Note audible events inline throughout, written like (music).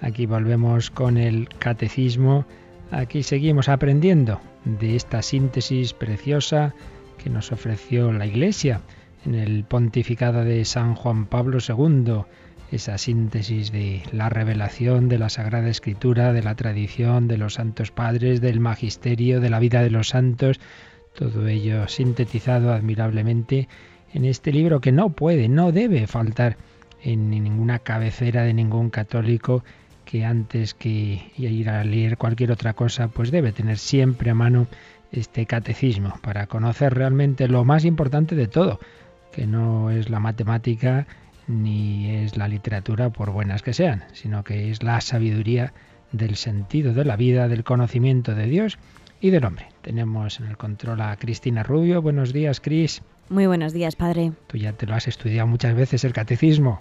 Aquí volvemos con el catecismo. Aquí seguimos aprendiendo de esta síntesis preciosa que nos ofreció la Iglesia en el pontificado de San Juan Pablo II. Esa síntesis de la revelación de la Sagrada Escritura, de la tradición de los santos padres, del magisterio, de la vida de los santos, todo ello sintetizado admirablemente en este libro que no puede, no debe faltar en ninguna cabecera de ningún católico que antes que ir a leer cualquier otra cosa, pues debe tener siempre a mano este catecismo para conocer realmente lo más importante de todo, que no es la matemática ni es la literatura por buenas que sean, sino que es la sabiduría del sentido de la vida, del conocimiento de Dios y del hombre. Tenemos en el control a Cristina Rubio. Buenos días, Cris. Muy buenos días, padre. Tú ya te lo has estudiado muchas veces el catecismo.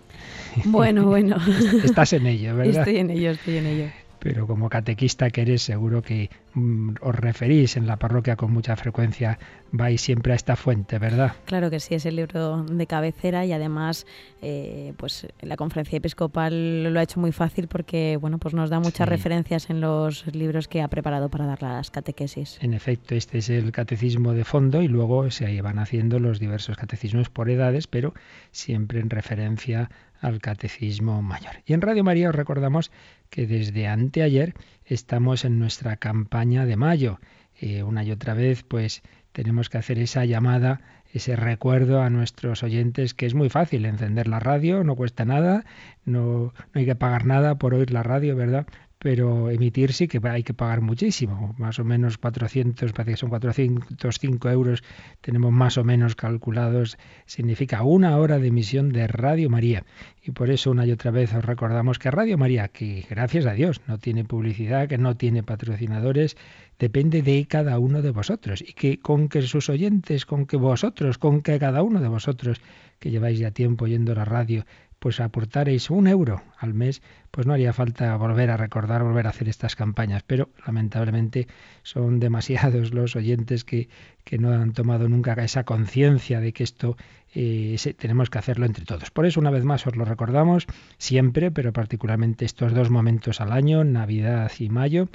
Bueno, bueno. (laughs) Estás en ello, ¿verdad? Estoy en ello, estoy en ello pero como catequista que eres, seguro que mm, os referís en la parroquia con mucha frecuencia, vais siempre a esta fuente, ¿verdad? Claro que sí, es el libro de cabecera y además, eh, pues la conferencia episcopal lo ha hecho muy fácil porque, bueno, pues nos da muchas referencias en los libros que ha preparado para dar las catequesis. En efecto, este es el catecismo de fondo y luego se van haciendo los diversos catecismos por edades, pero siempre en referencia al Catecismo Mayor. Y en Radio María os recordamos que desde anteayer estamos en nuestra campaña de mayo. Eh, una y otra vez, pues tenemos que hacer esa llamada, ese recuerdo a nuestros oyentes que es muy fácil encender la radio, no cuesta nada, no, no hay que pagar nada por oír la radio, ¿verdad? Pero emitir sí que hay que pagar muchísimo, más o menos 400, parece que son 405 euros, tenemos más o menos calculados, significa una hora de emisión de Radio María. Y por eso una y otra vez os recordamos que Radio María, que gracias a Dios no tiene publicidad, que no tiene patrocinadores, depende de cada uno de vosotros. Y que con que sus oyentes, con que vosotros, con que cada uno de vosotros que lleváis ya tiempo oyendo la radio, pues aportaréis un euro al mes, pues no haría falta volver a recordar, volver a hacer estas campañas. Pero lamentablemente son (laughs) demasiados los oyentes que, que no han tomado nunca esa conciencia de que esto eh, tenemos que hacerlo entre todos. Por eso, una vez más, os lo recordamos siempre, pero particularmente estos dos momentos al año, Navidad y Mayo,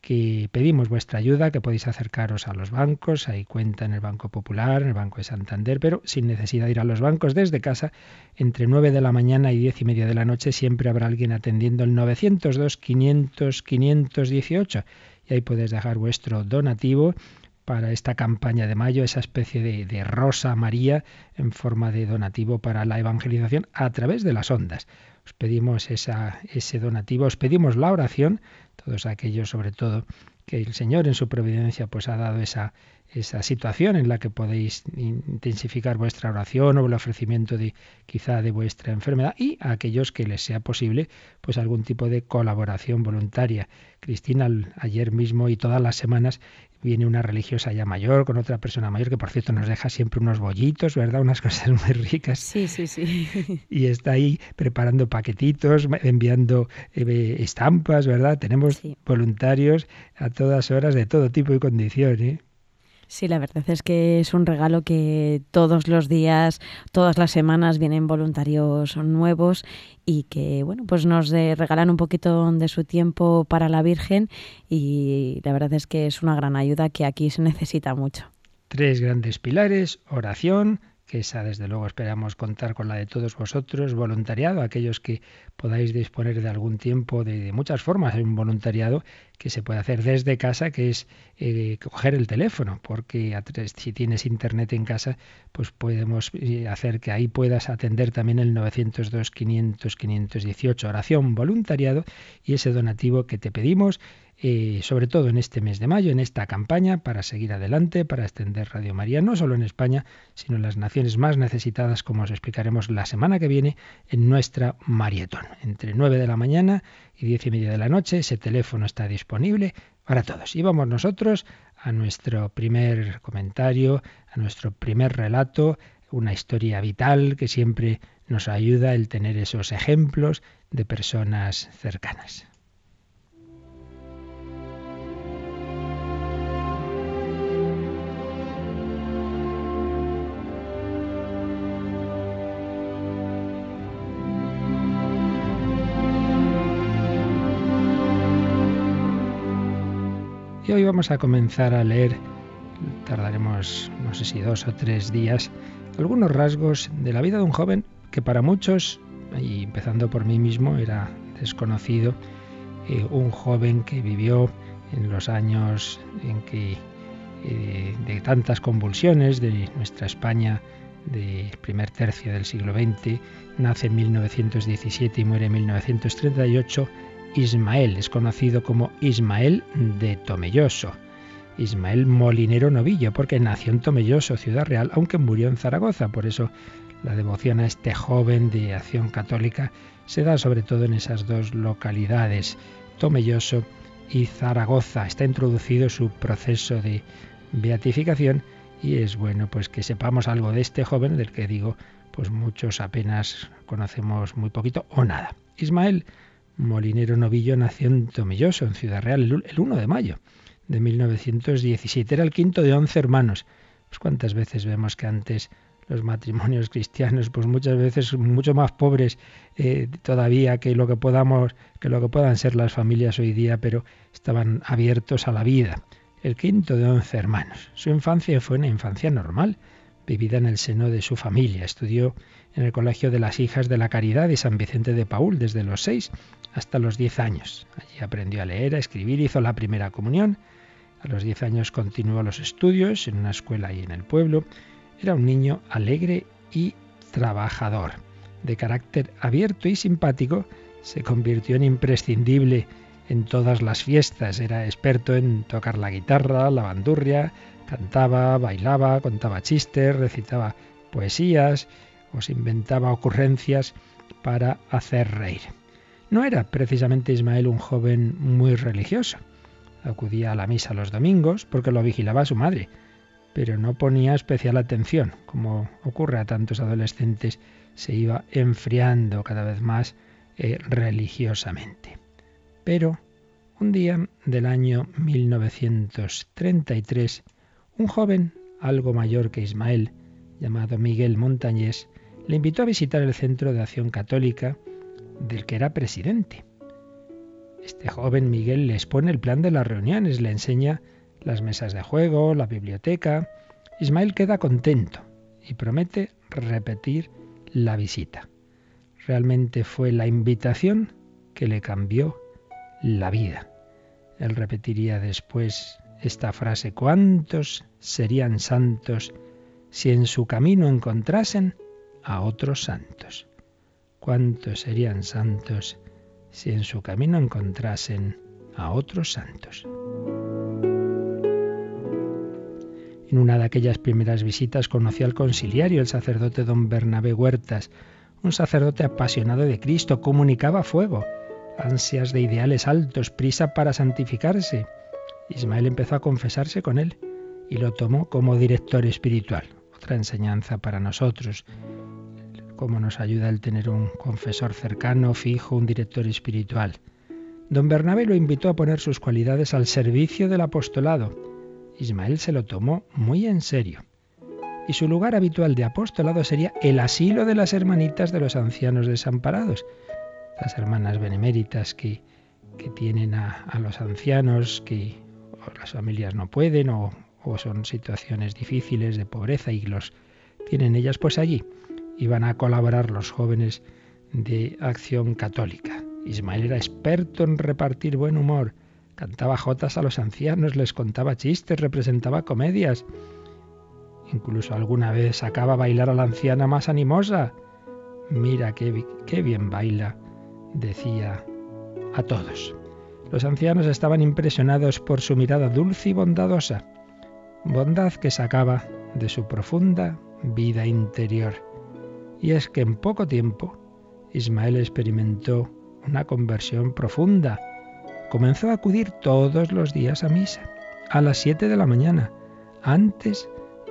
que pedimos vuestra ayuda, que podéis acercaros a los bancos, hay cuenta en el Banco Popular, en el Banco de Santander, pero sin necesidad de ir a los bancos desde casa, entre 9 de la mañana y 10 y media de la noche siempre habrá alguien atendiendo el 902 500 518 y ahí podéis dejar vuestro donativo para esta campaña de mayo, esa especie de, de, rosa María en forma de donativo para la evangelización a través de las ondas. Os pedimos esa, ese donativo, os pedimos la oración todos aquellos sobre todo que el Señor en su providencia pues ha dado esa, esa situación en la que podéis intensificar vuestra oración o el ofrecimiento de quizá de vuestra enfermedad y a aquellos que les sea posible pues algún tipo de colaboración voluntaria. Cristina ayer mismo y todas las semanas viene una religiosa ya mayor con otra persona mayor que por cierto nos deja siempre unos bollitos, ¿verdad? Unas (laughs) cosas muy ricas. Sí, sí, sí. (laughs) Y está ahí preparando paquetitos, enviando eh, estampas, ¿verdad? Tenemos voluntarios a todas horas de todo tipo y condición, ¿eh? Sí, la verdad es que es un regalo que todos los días, todas las semanas vienen voluntarios nuevos y que, bueno, pues nos regalan un poquito de su tiempo para la Virgen y la verdad es que es una gran ayuda que aquí se necesita mucho. Tres grandes pilares, oración, que esa desde luego esperamos contar con la de todos vosotros, voluntariado, aquellos que podáis disponer de algún tiempo de, muchas formas, hay un voluntariado que se puede hacer desde casa, que es eh, coger el teléfono, porque si tienes internet en casa, pues podemos eh, hacer que ahí puedas atender también el 902 500 518 oración voluntariado y ese donativo que te pedimos eh, sobre todo en este mes de mayo, en esta campaña, para seguir adelante, para extender Radio María, no solo en España, sino en las naciones más necesitadas, como os explicaremos la semana que viene en nuestra Marietón. Entre 9 de la mañana y diez y media de la noche, ese teléfono está disponible para todos. Y vamos nosotros a nuestro primer comentario, a nuestro primer relato, una historia vital que siempre nos ayuda el tener esos ejemplos de personas cercanas. Hoy vamos a comenzar a leer, tardaremos no sé si dos o tres días, algunos rasgos de la vida de un joven que para muchos, y empezando por mí mismo, era desconocido, eh, un joven que vivió en los años en que eh, de tantas convulsiones de nuestra España del primer tercio del siglo XX, nace en 1917 y muere en 1938 Ismael, es conocido como Ismael de Tomelloso. Ismael Molinero Novillo, porque nació en Tomelloso, Ciudad Real, aunque murió en Zaragoza. Por eso la devoción a este joven de acción católica se da sobre todo en esas dos localidades, Tomelloso y Zaragoza. Está introducido su proceso de beatificación y es bueno pues que sepamos algo de este joven del que digo pues muchos apenas conocemos muy poquito o nada. Ismael Molinero Novillo nació en Tomelloso, en Ciudad Real, el 1 de mayo de 1917. Era el quinto de once hermanos. Pues cuántas veces vemos que antes los matrimonios cristianos, pues muchas veces mucho más pobres eh, todavía que lo que podamos, que lo que puedan ser las familias hoy día, pero estaban abiertos a la vida. El quinto de once hermanos. Su infancia fue una infancia normal, vivida en el seno de su familia. Estudió en el Colegio de las Hijas de la Caridad de San Vicente de Paul desde los seis hasta los diez años. Allí aprendió a leer, a escribir, hizo la primera comunión. A los diez años continuó los estudios en una escuela ahí en el pueblo. Era un niño alegre y trabajador. De carácter abierto y simpático, se convirtió en imprescindible en todas las fiestas. Era experto en tocar la guitarra, la bandurria, cantaba, bailaba, contaba chistes, recitaba poesías o se inventaba ocurrencias para hacer reír. No era precisamente Ismael un joven muy religioso. Acudía a la misa los domingos porque lo vigilaba su madre, pero no ponía especial atención. Como ocurre a tantos adolescentes, se iba enfriando cada vez más eh, religiosamente. Pero un día del año 1933, un joven algo mayor que Ismael, llamado Miguel Montañés, le invitó a visitar el Centro de Acción Católica del que era presidente. Este joven Miguel le expone el plan de las reuniones, le enseña las mesas de juego, la biblioteca. Ismael queda contento y promete repetir la visita. Realmente fue la invitación que le cambió la vida. Él repetiría después esta frase, ¿cuántos serían santos si en su camino encontrasen a otros santos? ¿Cuántos serían santos si en su camino encontrasen a otros santos? En una de aquellas primeras visitas conoció al conciliario, el sacerdote don Bernabé Huertas, un sacerdote apasionado de Cristo, comunicaba fuego, ansias de ideales altos, prisa para santificarse. Ismael empezó a confesarse con él y lo tomó como director espiritual. Otra enseñanza para nosotros cómo nos ayuda el tener un confesor cercano, fijo, un director espiritual. Don Bernabé lo invitó a poner sus cualidades al servicio del apostolado. Ismael se lo tomó muy en serio. Y su lugar habitual de apostolado sería el asilo de las hermanitas de los ancianos desamparados, las hermanas beneméritas que, que tienen a, los ancianos que las familias no pueden o, o son situaciones difíciles de pobreza y los tienen ellas pues allí iban a colaborar los jóvenes de Acción Católica. Ismael era experto en repartir buen humor, cantaba jotas a los ancianos, les contaba chistes, representaba comedias. Incluso alguna vez sacaba a bailar a la anciana más animosa. Mira qué, qué bien baila, decía a todos. Los ancianos estaban impresionados por su mirada dulce y bondadosa, bondad que sacaba de su profunda vida interior. Y es que en poco tiempo Ismael experimentó una conversión profunda. Comenzó a acudir todos los días a misa, a las 7 de la mañana, antes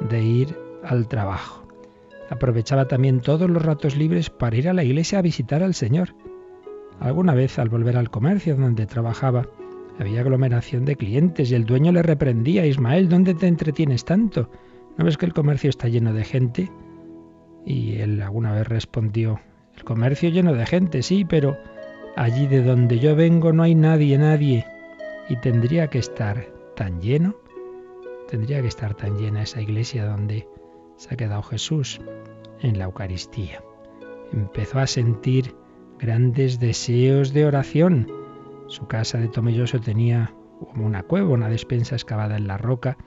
de ir al trabajo. Aprovechaba también todos los ratos libres para ir a la iglesia a visitar al Señor. Alguna vez al volver al comercio donde trabajaba, había aglomeración de clientes y el dueño le reprendía, Ismael, ¿dónde te entretienes tanto? ¿No ves que el comercio está lleno de gente? Y él alguna vez respondió, el comercio lleno de gente, sí, pero allí de donde yo vengo no hay nadie, nadie. Y tendría que estar tan lleno, tendría que estar tan llena esa iglesia donde se ha quedado Jesús en la Eucaristía. Empezó a sentir grandes deseos de oración. Su casa de Tomelloso tenía como una cueva, una despensa excavada en la roca,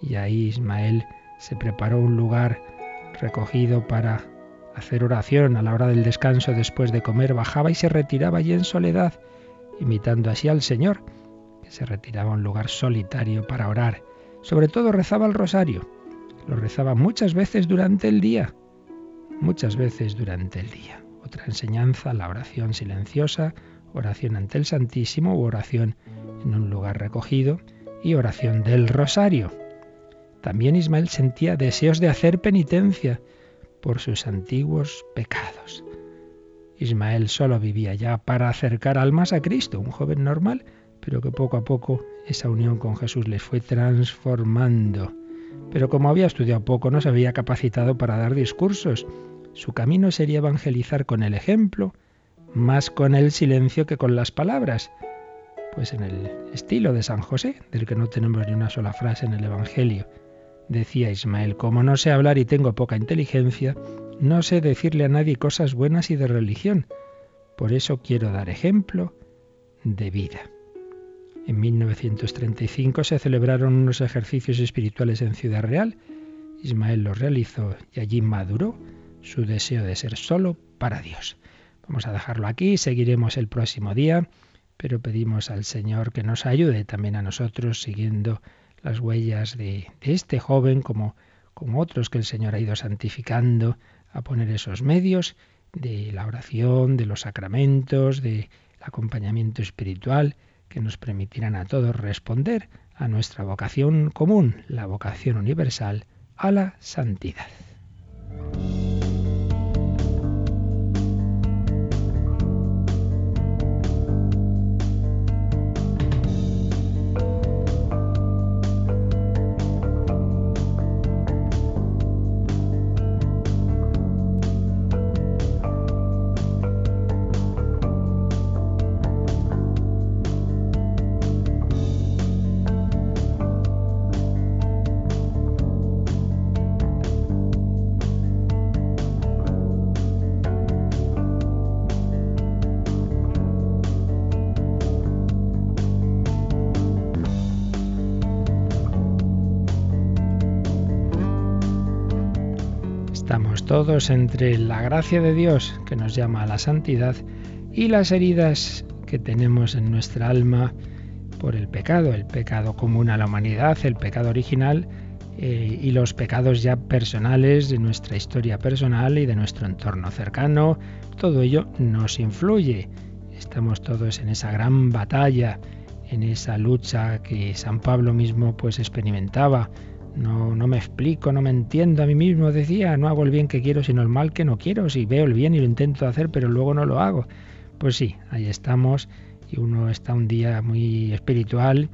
y ahí Ismael se preparó un lugar recogido para hacer oración a la hora del descanso después de comer, bajaba y se retiraba allí en soledad, imitando así al Señor, que se retiraba a un lugar solitario para orar. Sobre todo rezaba el rosario. Lo rezaba muchas veces durante el día, muchas veces durante el día. Otra enseñanza, la oración silenciosa, oración ante el Santísimo u oración en un lugar recogido y oración del rosario. También Ismael sentía deseos de hacer penitencia por sus antiguos pecados. Ismael solo vivía ya para acercar almas a Cristo, un joven normal, pero que poco a poco esa unión con Jesús les fue transformando. Pero como había estudiado poco, no se había capacitado para dar discursos. Su camino sería evangelizar con el ejemplo, más con el silencio que con las palabras, pues en el estilo de San José, del que no tenemos ni una sola frase en el Evangelio. Decía Ismael, como no sé hablar y tengo poca inteligencia, no sé decirle a nadie cosas buenas y de religión. Por eso quiero dar ejemplo de vida. En 1935 se celebraron unos ejercicios espirituales en Ciudad Real. Ismael los realizó y allí maduró su deseo de ser solo para Dios. Vamos a dejarlo aquí, seguiremos el próximo día, pero pedimos al Señor que nos ayude también a nosotros siguiendo las huellas de, este joven, como, como otros que el Señor ha ido santificando, a poner esos medios de la oración, de los sacramentos, del acompañamiento espiritual, que nos permitirán a todos responder a nuestra vocación común, la vocación universal a la santidad. Todos entre la gracia de Dios que nos llama a la santidad y las heridas que tenemos en nuestra alma por el pecado, el pecado común a la humanidad, el pecado original eh, y los pecados ya personales de nuestra historia personal y de nuestro entorno cercano. Todo ello nos influye. Estamos todos en esa gran batalla, en esa lucha que San Pablo mismo pues experimentaba no, no me explico, no me entiendo a mí mismo, decía, no hago el bien que quiero, sino el mal que no quiero. Si veo el bien y lo intento hacer, pero luego no lo hago. Pues sí, ahí estamos. Y uno está un día muy espiritual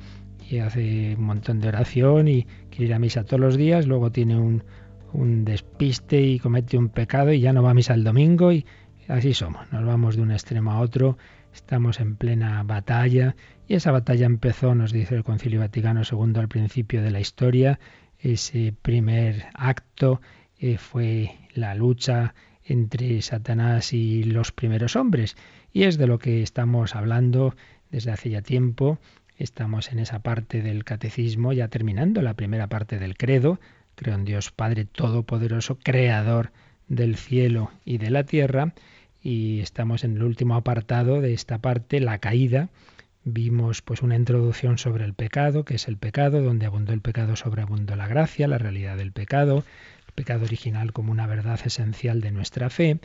y hace un montón de oración y quiere ir a misa todos los días, luego tiene un, un despiste y comete un pecado y ya no va a misa el domingo y así somos, nos vamos de un extremo a otro, estamos en plena batalla. Y esa batalla empezó, nos dice el Concilio Vaticano II al principio de la historia, ese primer acto eh, fue la lucha entre Satanás y los primeros hombres. Y es de lo que estamos hablando desde hace ya tiempo. Estamos en esa parte del catecismo, ya terminando la primera parte del credo. Creo en Dios Padre Todopoderoso, Creador del cielo y de la tierra. Y estamos en el último apartado de esta parte, la caída. Vimos pues una introducción sobre el pecado, que es el pecado, donde abundó el pecado, sobreabundó la gracia, la realidad del pecado, el pecado original como una verdad esencial de nuestra fe.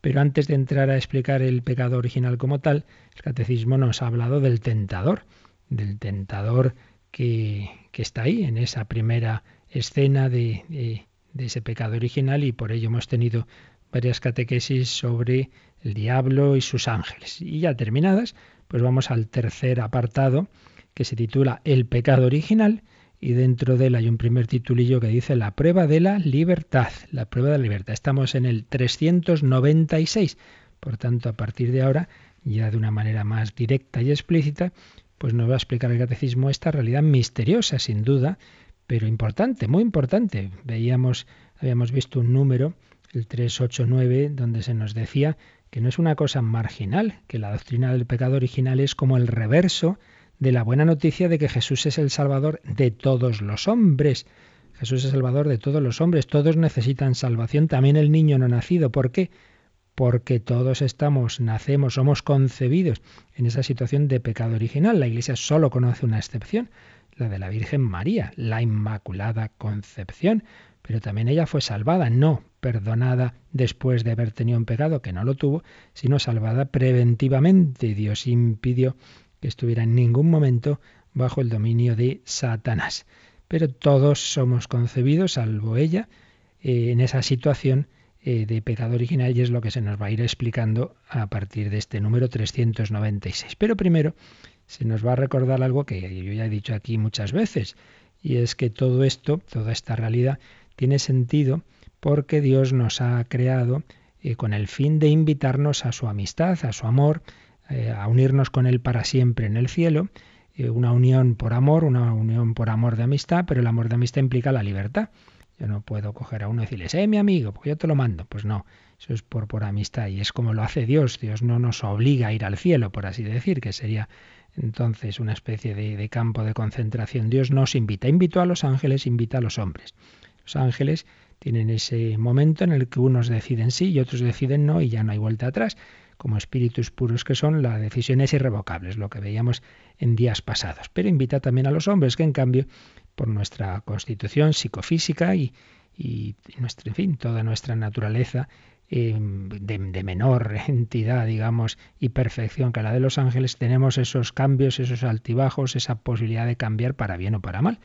Pero antes de entrar a explicar el pecado original como tal, el catecismo nos ha hablado del tentador, del tentador que, que está ahí, en esa primera escena de, de ese pecado original, y por ello hemos tenido varias catequesis sobre el diablo y sus ángeles. Y ya terminadas, pues vamos al tercer apartado que se titula El pecado original y dentro de él hay un primer titulillo que dice la prueba de la libertad, la prueba de la libertad. Estamos en el 396, por tanto a partir de ahora, ya de una manera más directa y explícita, pues nos va a explicar el catecismo esta realidad misteriosa, sin duda, pero importante, muy importante. Veíamos, habíamos visto un número, el 389, donde se nos decía que no es una cosa marginal, que la doctrina del pecado original es como el reverso de la buena noticia de que Jesús es el Salvador de todos los hombres. Jesús es Salvador de todos los hombres, todos necesitan salvación, también el niño no nacido. ¿Por qué? Porque todos estamos, nacemos, somos concebidos en esa situación de pecado original. La Iglesia solo conoce una excepción, la de la Virgen María, la Inmaculada Concepción pero también ella fue salvada, no perdonada después de haber tenido un pecado, que no lo tuvo, sino salvada preventivamente. Dios impidió que estuviera en ningún momento bajo el dominio de Satanás. Pero todos somos concebidos, salvo ella, eh, en esa situación eh, de pecado original y es lo que se nos va a ir explicando a partir de este número 396. Pero primero se nos va a recordar algo que yo ya he dicho aquí muchas veces, y es que todo esto, toda esta realidad, tiene sentido porque Dios nos ha creado eh, con el fin de invitarnos a su amistad, a su amor, eh, a unirnos con Él para siempre en el cielo, eh, una unión por amor, una unión por amor de amistad, pero el amor de amistad implica la libertad. Yo no puedo coger a uno y decirle, eh, mi amigo, porque yo te lo mando. Pues no, eso es por, por amistad y es como lo hace Dios. Dios no nos obliga a ir al cielo, por así decir, que sería entonces una especie de, de campo de concentración. Dios nos invita, invitó a los ángeles, invita a los hombres. Los ángeles tienen ese momento en el que unos deciden sí y otros deciden no y ya no hay vuelta atrás. Como espíritus puros que son, la decisión es irrevocable, es lo que veíamos en días pasados. Pero invita también a los hombres que, en cambio, por nuestra constitución psicofísica y, en fin, toda nuestra naturaleza de, de, menor (laughs) entidad, digamos, y perfección que la de los ángeles, tenemos esos cambios, esos altibajos, esa posibilidad de cambiar para bien o para mal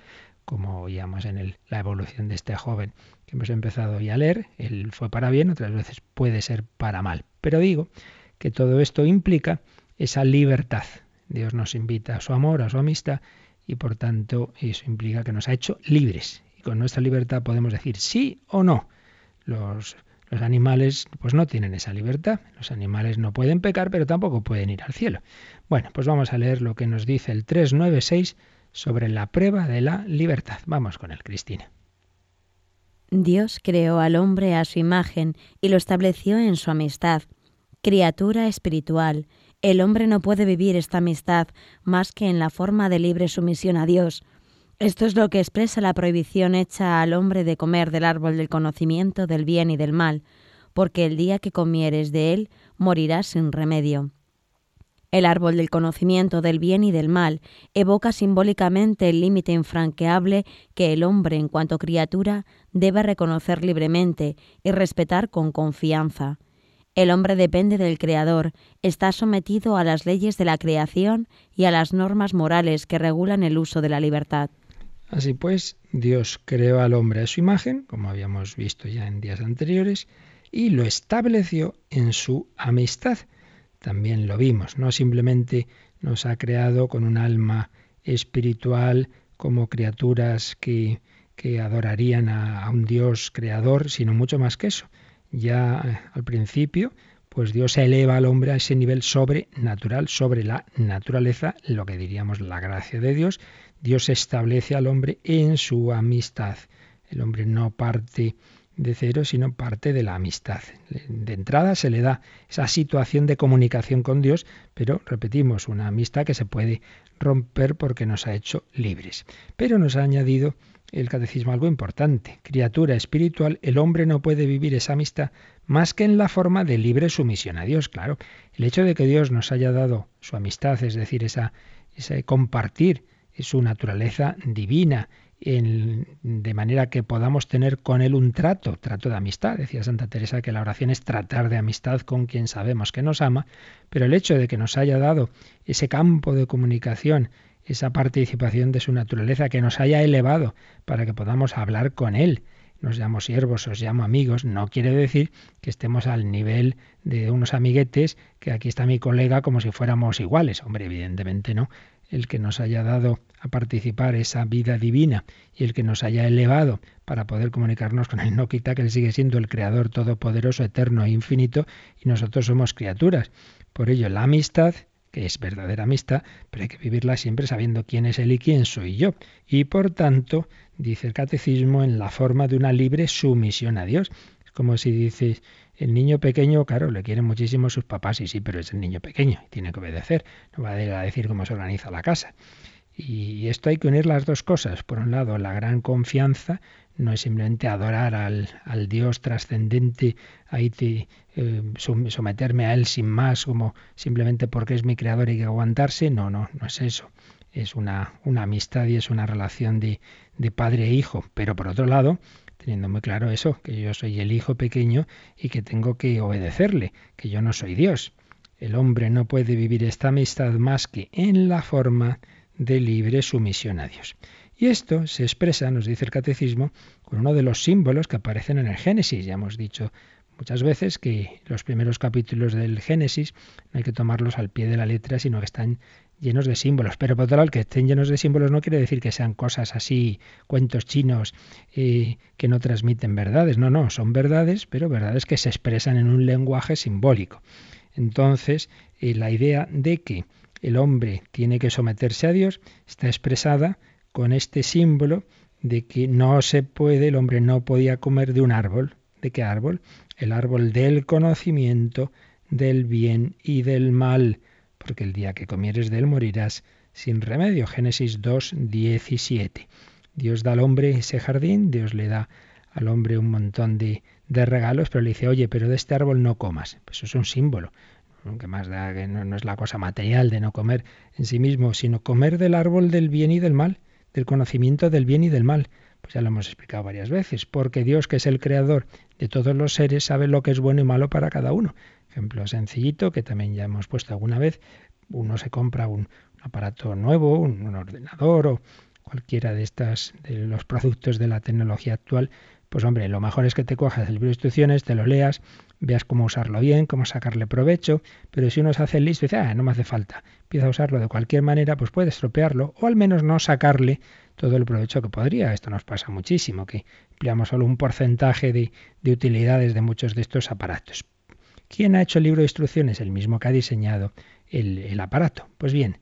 como oíamos en el, la evolución de este joven que hemos empezado hoy a leer, él fue para bien, otras veces puede ser para mal. Pero digo que todo esto implica esa libertad. Dios nos invita a su amor, a su amistad, y por tanto eso implica que nos ha hecho libres. Y con nuestra libertad podemos decir sí o no. Los, los animales pues no tienen esa libertad. Los animales no pueden pecar, pero tampoco pueden ir al cielo. Bueno, pues vamos a leer lo que nos dice el 396 sobre la prueba de la libertad. Vamos con el Cristina. Dios creó al hombre a su imagen y lo estableció en su amistad. Criatura espiritual, el hombre no puede vivir esta amistad más que en la forma de libre sumisión a Dios. Esto es lo que expresa la prohibición hecha al hombre de comer del árbol del conocimiento del bien y del mal, porque el día que comieres de él morirás sin remedio. El árbol del conocimiento del bien y del mal evoca simbólicamente el límite infranqueable que el hombre en cuanto criatura debe reconocer libremente y respetar con confianza. El hombre depende del Creador, está sometido a las leyes de la creación y a las normas morales que regulan el uso de la libertad. Así pues, Dios creó al hombre a su imagen, como habíamos visto ya en días anteriores, y lo estableció en su amistad también lo vimos. No simplemente nos ha creado con un alma espiritual como criaturas que, que adorarían a, a un Dios creador, sino mucho más que eso. Ya eh, al principio, pues Dios eleva al hombre a ese nivel sobrenatural, sobre la naturaleza, lo que diríamos la gracia de Dios. Dios establece al hombre en su amistad. El hombre no parte de cero, sino parte de la amistad. De entrada se le da esa situación de comunicación con Dios, pero repetimos, una amistad que se puede romper porque nos ha hecho libres. Pero nos ha añadido el catecismo algo importante. Criatura espiritual, el hombre no puede vivir esa amistad más que en la forma de libre sumisión a Dios. Claro, el hecho de que Dios nos haya dado su amistad, es decir, esa, compartir su naturaleza divina, de manera que podamos tener con Él un trato, trato de amistad. Decía Santa Teresa que la oración es tratar de amistad con quien sabemos que nos ama, pero el hecho de que nos haya dado ese campo de comunicación, esa participación de su naturaleza, que nos haya elevado para que podamos hablar con Él, nos llamo siervos, os llamo amigos, no quiere decir que estemos al nivel de unos amiguetes, que aquí está mi colega como si fuéramos iguales. Hombre, evidentemente no el que nos haya dado a participar esa vida divina y el que nos haya elevado para poder comunicarnos con Él no quita que Él sigue siendo el Creador todopoderoso, eterno e infinito y nosotros somos criaturas. Por ello, la amistad, que es verdadera amistad, pero hay que vivirla siempre sabiendo quién es Él y quién soy yo. Y por tanto, dice el catecismo, en la forma de una libre sumisión a Dios. Es como si dices, el niño pequeño, claro, le quieren muchísimo sus papás, y sí, pero es el niño pequeño, tiene que obedecer, no va a decir cómo se organiza la casa. Y esto hay que unir las dos cosas. Por un lado, la gran confianza no es simplemente adorar al, Dios trascendente, ahí te, eh, someterme a Él sin más, como simplemente porque es mi creador y hay que aguantarse. No, no, no es eso. Es una, una amistad y es una relación de, de padre e hijo. Pero por otro lado, teniendo muy claro eso, que yo soy el hijo pequeño y que tengo que obedecerle, que yo no soy Dios. El hombre no puede vivir esta amistad más que en la forma de libre sumisión a Dios. Y esto se expresa, nos dice el catecismo, con uno de los símbolos que aparecen en el Génesis. Ya hemos dicho muchas veces que los primeros capítulos del Génesis no hay que tomarlos al pie de la letra, sino que están llenos de símbolos. Pero por otro lado, que estén llenos de símbolos no quiere decir que sean cosas así, cuentos chinos eh, que no transmiten verdades. No, no, son verdades, pero verdades que se expresan en un lenguaje simbólico. Entonces, eh, la idea de que el hombre tiene que someterse a Dios está expresada con este símbolo de que no se puede, el hombre no podía comer de un árbol. ¿De qué árbol? El árbol del conocimiento del bien y del mal porque el día que comieres de él morirás sin remedio. Génesis 2, 17. Dios da al hombre ese jardín, Dios le da al hombre un montón de, de regalos, pero le dice, oye, pero de este árbol no comas. Pues eso es un símbolo. Aunque más da que no es la cosa material de no comer en sí mismo, sino comer del árbol del bien y del mal, del conocimiento del bien y del mal. Pues ya lo hemos explicado varias veces, porque Dios, que es el creador de todos los seres, sabe lo que es bueno y malo para cada uno. Ejemplo sencillito que también ya hemos puesto alguna vez. Uno se compra un, aparato nuevo, un, ordenador o cualquiera de estas de los productos de la tecnología actual, pues hombre, lo mejor es que te cojas el libro de instrucciones, te lo leas, veas cómo usarlo bien, cómo sacarle provecho, pero si uno se hace listo y dice, ah, no me hace falta, empieza a usarlo de cualquier manera, pues puede estropearlo o al menos no sacarle todo el provecho que podría. Esto nos pasa muchísimo, que empleamos solo un porcentaje de, de utilidades de muchos de estos aparatos. ¿Quién ha hecho el libro de instrucciones? El mismo que ha diseñado el, aparato. Pues bien,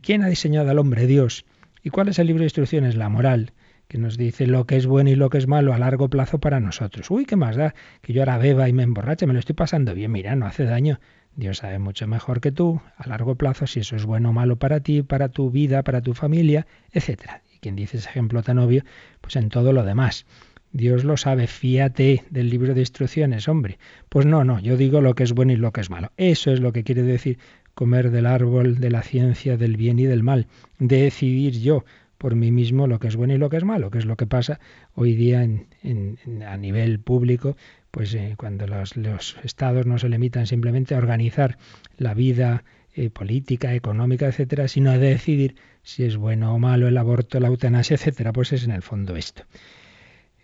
¿quién ha diseñado al hombre? Dios. ¿Y cuál es el libro de instrucciones? La moral, que nos dice lo que es bueno y lo que es malo a largo plazo para nosotros. Uy, ¿qué más da? Que yo ahora beba y me emborrache, me lo estoy pasando bien, mira, no hace daño. Dios sabe mucho mejor que tú, a largo plazo, si eso es bueno o malo para ti, para tu vida, para tu familia, etc. Y quien dice ese ejemplo tan obvio, pues en todo lo demás. Dios lo sabe, fíate del libro de instrucciones, hombre. Pues no, no, yo digo lo que es bueno y lo que es malo. Eso es lo que quiere decir comer del árbol de la ciencia del bien y del mal. Decidir yo por mí mismo lo que es bueno y lo que es malo, que es lo que pasa hoy día en, a nivel público, pues eh, cuando los, estados no se limitan simplemente a organizar la vida eh, política, económica, etcétera, sino a decidir si es bueno o malo el aborto, la eutanasia, etcétera. Pues es en el fondo esto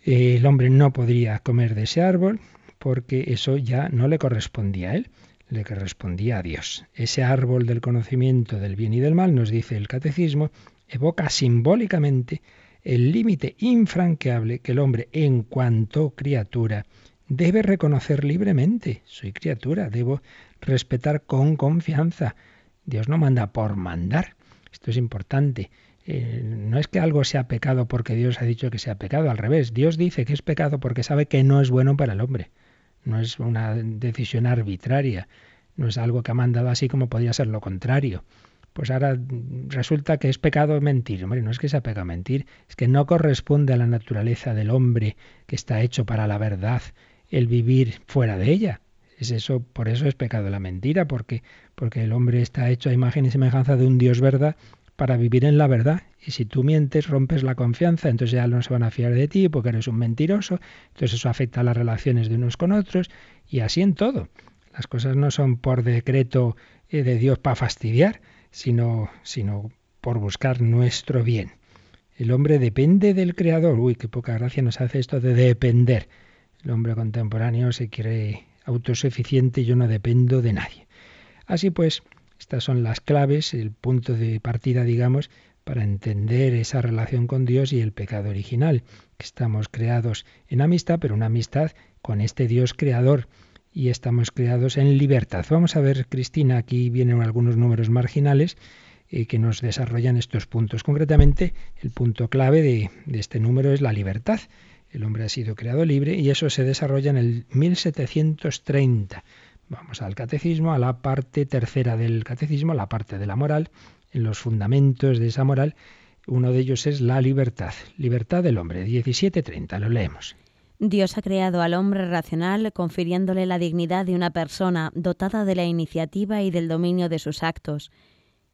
el hombre no podría comer de ese árbol porque eso ya no le correspondía a él, le correspondía a Dios. Ese árbol del conocimiento del bien y del mal, nos dice el catecismo, evoca simbólicamente el límite infranqueable que el hombre en cuanto criatura debe reconocer libremente. Soy criatura, debo respetar con confianza. Dios no manda por mandar. Esto es importante. Eh, no es que algo sea pecado porque Dios ha dicho que sea pecado, al revés, Dios dice que es pecado porque sabe que no es bueno para el hombre. No es una decisión arbitraria, no es algo que ha mandado así como podría ser lo contrario. Pues ahora resulta que es pecado mentir. Hombre, no es que sea pecado mentir, es que no corresponde a la naturaleza del hombre que está hecho para la verdad el vivir fuera de ella. Es eso, por eso es pecado la mentira, porque, porque el hombre está hecho a imagen y semejanza de un Dios verdad para vivir en la verdad. Y si tú mientes, rompes la confianza, entonces ya no se van a fiar de ti porque eres un mentiroso, entonces eso afecta las relaciones de unos con otros y así en todo. Las cosas no son por decreto eh, de Dios para fastidiar, sino, sino por buscar nuestro bien. El hombre depende del Creador. Uy, qué poca gracia nos hace esto de depender. El hombre contemporáneo se quiere autosuficiente y yo no dependo de nadie. Así pues, estas son las claves, el punto de partida, digamos, para entender esa relación con Dios y el pecado original, que estamos creados en amistad, pero una amistad con este Dios creador y estamos creados en libertad. Vamos a ver, Cristina, aquí vienen algunos números marginales eh, que nos desarrollan estos puntos. Concretamente, el punto clave de, de este número es la libertad. El hombre ha sido creado libre y eso se desarrolla en el 1730. Vamos al catecismo, a la parte tercera del catecismo, la parte de la moral, en los fundamentos de esa moral. Uno de ellos es la libertad, libertad del hombre, 1730, lo leemos. Dios ha creado al hombre racional confiriéndole la dignidad de una persona dotada de la iniciativa y del dominio de sus actos.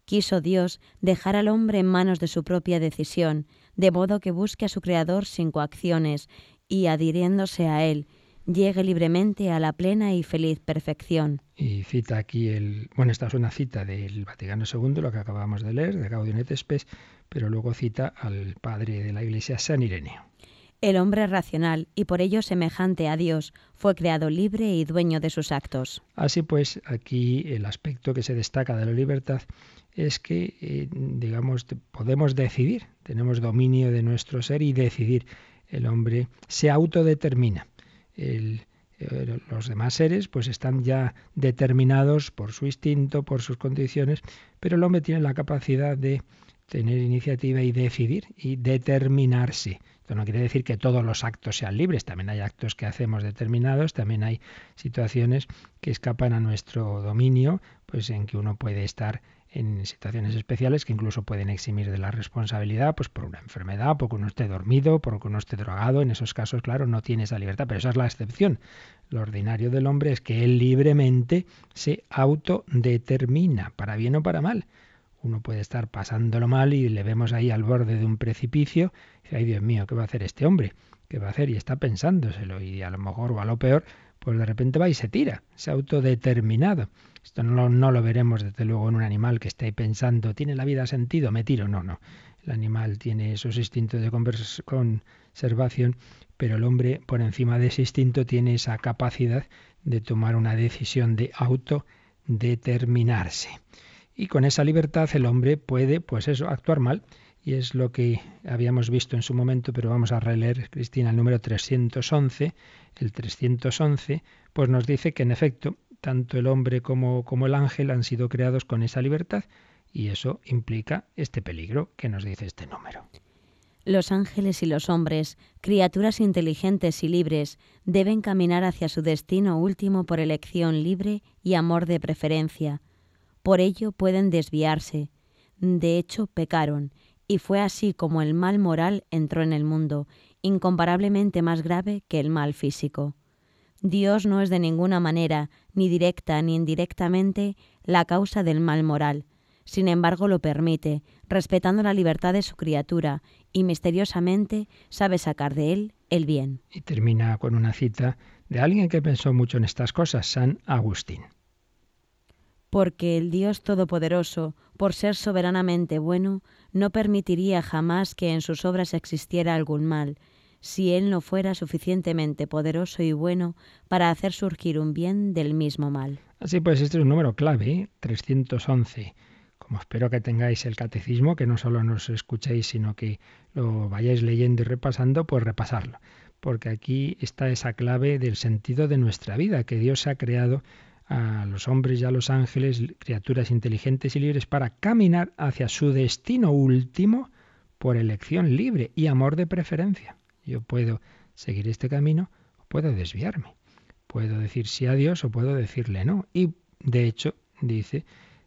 Quiso Dios dejar al hombre en manos de su propia decisión, de modo que busque a su Creador sin coacciones y, adhiriéndose a Él, llegue libremente a la plena y feliz perfección. Y cita aquí el, bueno, esta es una cita del Vaticano II, lo que acabamos de leer, de Gaudium et Spes, pero luego cita al padre de la Iglesia San Ireneo. El hombre racional y por ello semejante a Dios fue creado libre y dueño de sus actos. Así pues, aquí el aspecto que se destaca de la libertad es que, eh, digamos, podemos decidir, tenemos dominio de nuestro ser y decidir. El hombre se autodetermina el, eh, los demás seres pues están ya determinados por su instinto, por sus condiciones, pero el hombre tiene la capacidad de tener iniciativa y decidir y determinarse. Esto no quiere decir que todos los actos sean libres, también hay actos que hacemos determinados, también hay situaciones que escapan a nuestro dominio, pues en que uno puede estar en situaciones especiales que incluso pueden eximir de la responsabilidad, pues por una enfermedad, porque uno esté dormido, porque uno esté drogado. En esos casos, claro, no tiene esa libertad, pero esa es la excepción. Lo ordinario del hombre es que él libremente se autodetermina, para bien o para mal. Uno puede estar pasándolo mal y le vemos ahí al borde de un precipicio y dice, ay Dios mío, ¿qué va a hacer este hombre? ¿Qué va a hacer? Y está pensándoselo y a lo mejor o a lo peor, pues de repente va y se tira, se ha autodeterminado. Esto no, no lo veremos desde luego en un animal que esté pensando, ¿tiene la vida sentido? Me tiro. No, no. El animal tiene esos instintos de conservación, pero el hombre por encima de ese instinto tiene esa capacidad de tomar una decisión de autodeterminarse. Y con esa libertad el hombre puede, pues eso, actuar mal. Y es lo que habíamos visto en su momento, pero vamos a releer, Cristina, el número 311. El 311, pues nos dice que en efecto tanto el hombre como, como el ángel han sido creados con esa libertad y eso implica este peligro que nos dice este número. Los ángeles y los hombres, criaturas inteligentes y libres, deben caminar hacia su destino último por elección libre y amor de preferencia. Por ello pueden desviarse. De hecho, pecaron, y fue así como el mal moral entró en el mundo, incomparablemente más grave que el mal físico. Dios no es de ninguna manera, ni directa ni indirectamente, la causa del mal moral. Sin embargo, lo permite, respetando la libertad de su criatura, y misteriosamente sabe sacar de él el bien. Y termina con una cita de alguien que pensó mucho en estas cosas, San Agustín. Porque el Dios Todopoderoso, por ser soberanamente bueno, no permitiría jamás que en sus obras existiera algún mal, si Él no fuera suficientemente poderoso y bueno para hacer surgir un bien del mismo mal. Así pues, este es un número clave, 311. ¿eh? Como espero que tengáis el catecismo, que no solo nos escuchéis, sino que lo vayáis leyendo y repasando, pues repasarlo. Porque aquí está esa clave del sentido de nuestra vida, que Dios ha creado a los hombres y a los ángeles, criaturas inteligentes y libres, para caminar hacia su destino último por elección libre y amor de preferencia. Yo puedo seguir este camino o puedo desviarme. Puedo decir sí a Dios o puedo decirle no. Y de hecho, dice,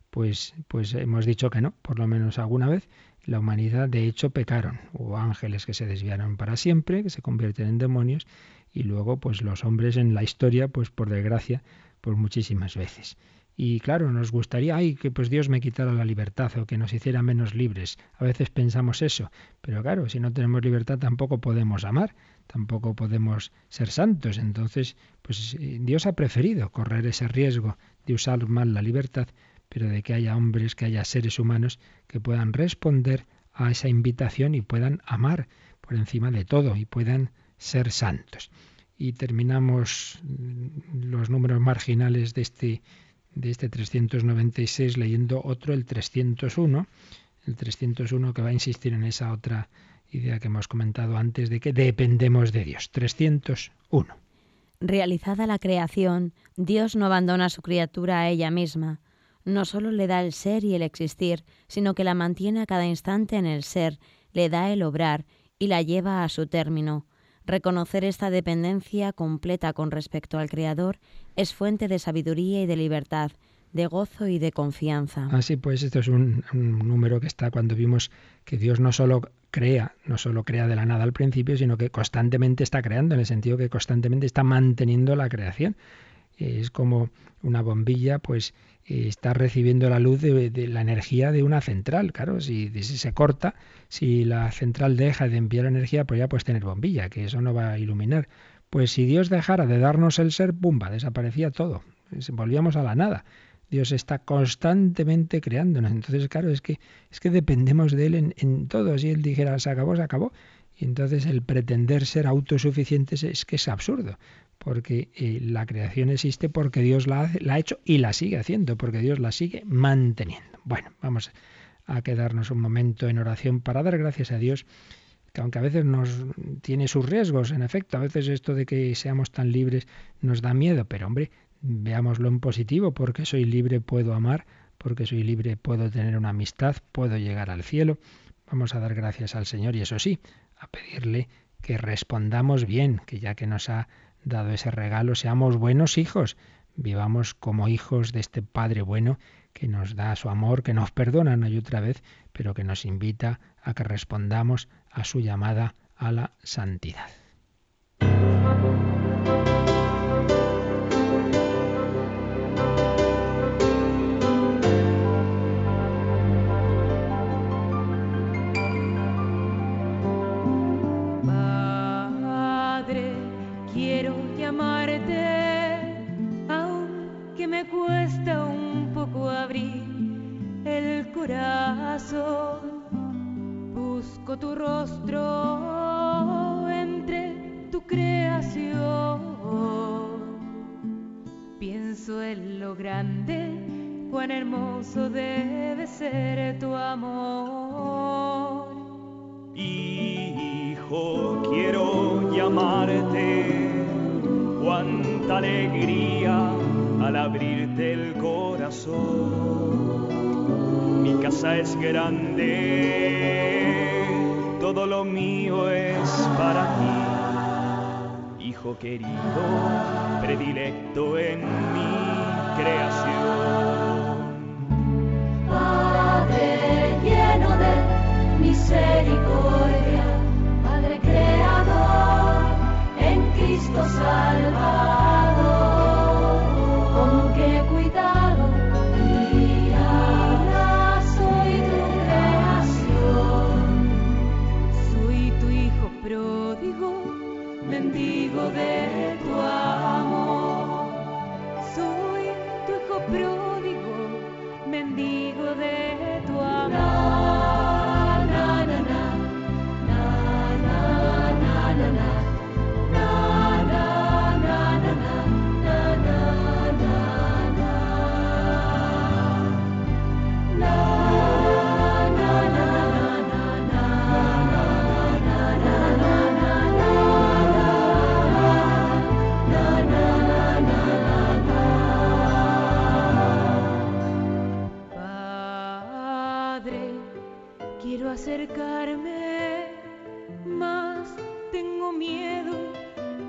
pues, pues hemos dicho que no, por lo menos alguna vez. La humanidad de hecho pecaron. Hubo ángeles que se desviaron para siempre, que se convierten en demonios, y luego pues los hombres en la historia, pues por desgracia, por muchísimas veces. Y claro, nos gustaría, ay, que pues Dios me quitara la libertad o que nos hiciera menos libres. A veces pensamos eso, pero claro, si no tenemos libertad tampoco podemos amar, tampoco podemos ser santos. Entonces, pues eh, Dios ha preferido correr ese riesgo de usar mal la libertad, pero de que haya hombres, que haya seres humanos que puedan responder a esa invitación y puedan amar por encima de todo y puedan ser santos. Y terminamos mm, los números marginales de este de este 396 leyendo otro, el 301, el 301 que va a insistir en esa otra idea que hemos comentado antes de que dependemos de Dios. 301. Realizada la creación, Dios no abandona a su criatura a ella misma. No solo le da el ser y el existir, sino que la mantiene a cada instante en el ser, le da el obrar y la lleva a su término. Reconocer esta dependencia completa con respecto al Creador es fuente de sabiduría y de libertad, de gozo y de confianza. Así pues, esto es un, número que está cuando vimos que Dios no solo crea, no solo crea de la nada al principio, sino que constantemente está creando, en el sentido que constantemente está manteniendo la creación. Es como una bombilla, pues está recibiendo la luz de, la energía de una central. Claro, si, se corta, si la central deja de enviar energía, pues ya puedes tener bombilla, que eso no va a iluminar. Pues si Dios dejara de darnos el ser, ¡bumba! desaparecía todo. Volvíamos a la nada. Dios está constantemente creándonos. Entonces, claro, es que, es que dependemos de Él en, en todo. Si Él dijera, se acabó, se acabó. Y entonces el pretender ser autosuficientes es que es absurdo porque eh, la creación existe porque Dios la, la, ha hecho y la sigue haciendo, porque Dios la sigue manteniendo. Bueno, vamos a quedarnos un momento en oración para dar gracias a Dios, que aunque a veces nos tiene sus riesgos, en efecto, a veces esto de que seamos tan libres nos da miedo, pero hombre, veámoslo en positivo, porque soy libre puedo amar, porque soy libre puedo tener una amistad, puedo llegar al cielo. Vamos a dar gracias al Señor y eso sí, a pedirle que respondamos bien, que ya que nos ha dado ese regalo, seamos buenos hijos, vivamos como hijos de este Padre bueno que nos da su amor, que nos perdona una y otra vez, pero que nos invita a que respondamos a su llamada a la santidad. Busco tu rostro entre tu creación. Pienso en lo grande, cuán hermoso debe ser tu amor. Hijo, quiero llamarte, cuánta alegría al abrirte el corazón. Mi casa es grande, todo lo mío es para ti, hijo querido, predilecto en mi creación. Padre lleno de misericordia, Padre creador, en Cristo Salvador, acercarme, mas tengo miedo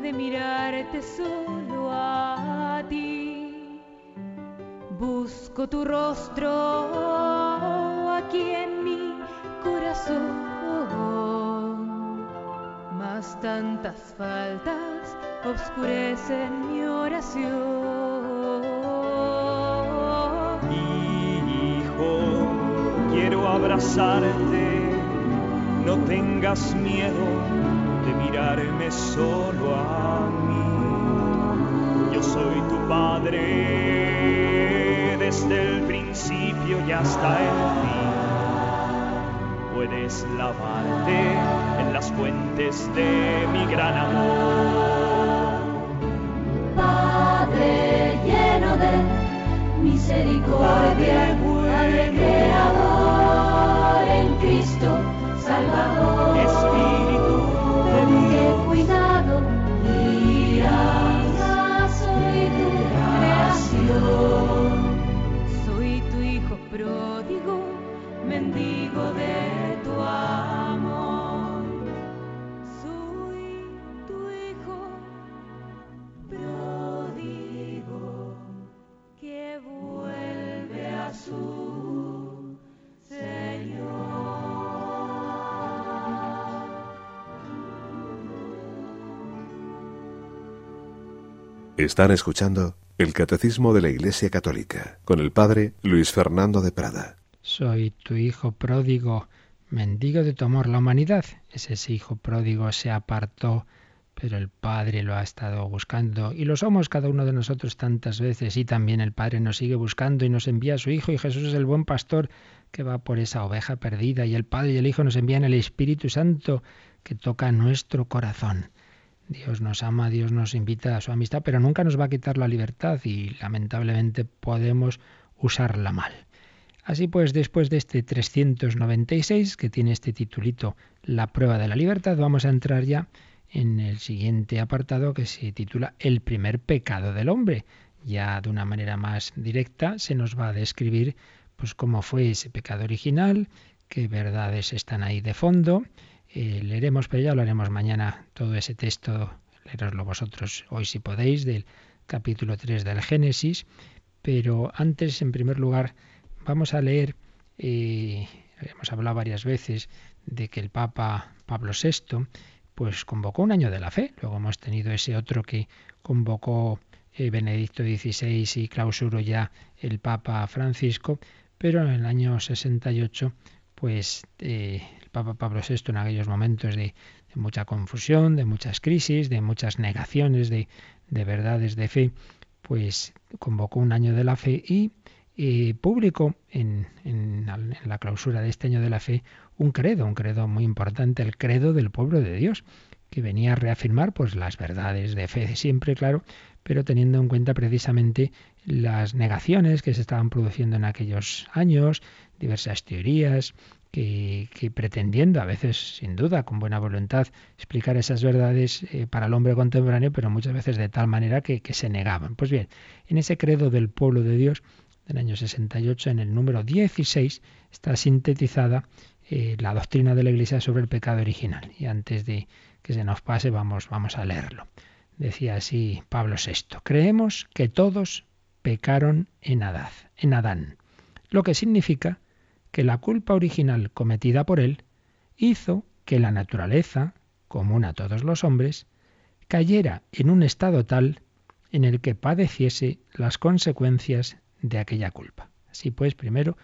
de mirarte solo a ti. Busco tu rostro aquí en mi corazón, mas tantas faltas oscurecen mi oración. Abrazarte, no tengas miedo de mirarme solo a mí. Yo soy tu padre desde el principio y hasta el fin. Puedes lavarte en las fuentes de mi gran amor. Padre lleno de misericordia, en Cristo Salvador. Espíritu de Con qué Dios. cuidado guías, soy tu creación. Soy tu hijo pródigo, mendigo de Están escuchando el Catecismo de la Iglesia Católica con el Padre Luis Fernando de Prada. Soy tu hijo pródigo, mendigo de tu amor. La humanidad, ese hijo pródigo se apartó, pero el Padre lo ha estado buscando y lo somos cada uno de nosotros tantas veces y también el Padre nos sigue buscando y nos envía a su Hijo y Jesús es el buen pastor que va por esa oveja perdida y el Padre y el Hijo nos envían el Espíritu Santo que toca nuestro corazón. Dios nos ama, Dios nos invita a su amistad, pero nunca nos va a quitar la libertad y lamentablemente podemos usarla mal. Así pues, después de este 396, que tiene este titulito La prueba de la libertad, vamos a entrar ya en el siguiente apartado que se titula El primer pecado del hombre. Ya de una manera más directa se nos va a describir pues cómo fue ese pecado original, qué verdades están ahí de fondo. Eh, leeremos, pero ya lo haremos mañana, todo ese texto, leeroslo vosotros hoy si podéis, del capítulo 3 del Génesis. Pero antes, en primer lugar, vamos a leer, eh, hemos hablado varias veces de que el Papa Pablo VI pues convocó un año de la fe. Luego hemos tenido ese otro que convocó eh, Benedicto XVI y clausuró ya el Papa Francisco, pero en el año 68 pues eh, Papa Pablo VI en aquellos momentos de, mucha confusión, de muchas crisis, de muchas negaciones de, de verdades de fe, pues convocó un año de la fe y publicó en, en, la clausura de este año de la fe un credo, un credo muy importante, el credo del pueblo de Dios, que venía a reafirmar pues las verdades de fe siempre, claro, pero teniendo en cuenta precisamente las negaciones que se estaban produciendo en aquellos años, diversas teorías, que, que, pretendiendo, a veces sin duda, con buena voluntad, explicar esas verdades eh, para el hombre contemporáneo, pero muchas veces de tal manera que, se negaban. Pues bien, en ese credo del pueblo de Dios, del año 68, en el número 16, está sintetizada eh, la doctrina de la Iglesia sobre el pecado original. Y antes de que se nos pase, vamos, vamos a leerlo. Decía así Pablo VI, creemos que todos pecaron en Adán, en Adán, lo que significa que la culpa original cometida por él hizo que la naturaleza, común a todos los hombres, cayera en un estado tal en el que padeciese las consecuencias de aquella culpa. Así pues, primero,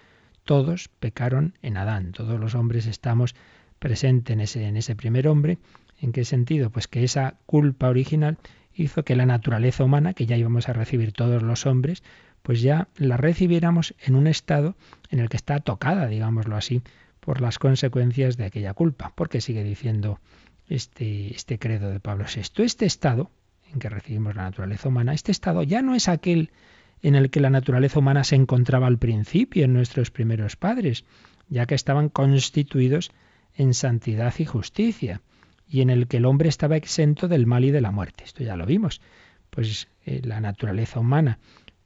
todos pecaron en Adán, todos los hombres estamos presentes en ese, en ese primer hombre. ¿En qué sentido? Pues que esa culpa original hizo que la naturaleza humana, que ya íbamos a recibir todos los hombres, pues ya la recibiéramos en un estado en el que está tocada, digámoslo así, por las consecuencias de aquella culpa. Porque sigue diciendo este, este credo de Pablo VI. Este estado en que recibimos la naturaleza humana, este estado ya no es aquel en el que la naturaleza humana se encontraba al principio en nuestros primeros padres, ya que estaban constituidos en santidad y justicia, y en el que el hombre estaba exento del mal y de la muerte. Esto ya lo vimos. Pues eh, la naturaleza humana,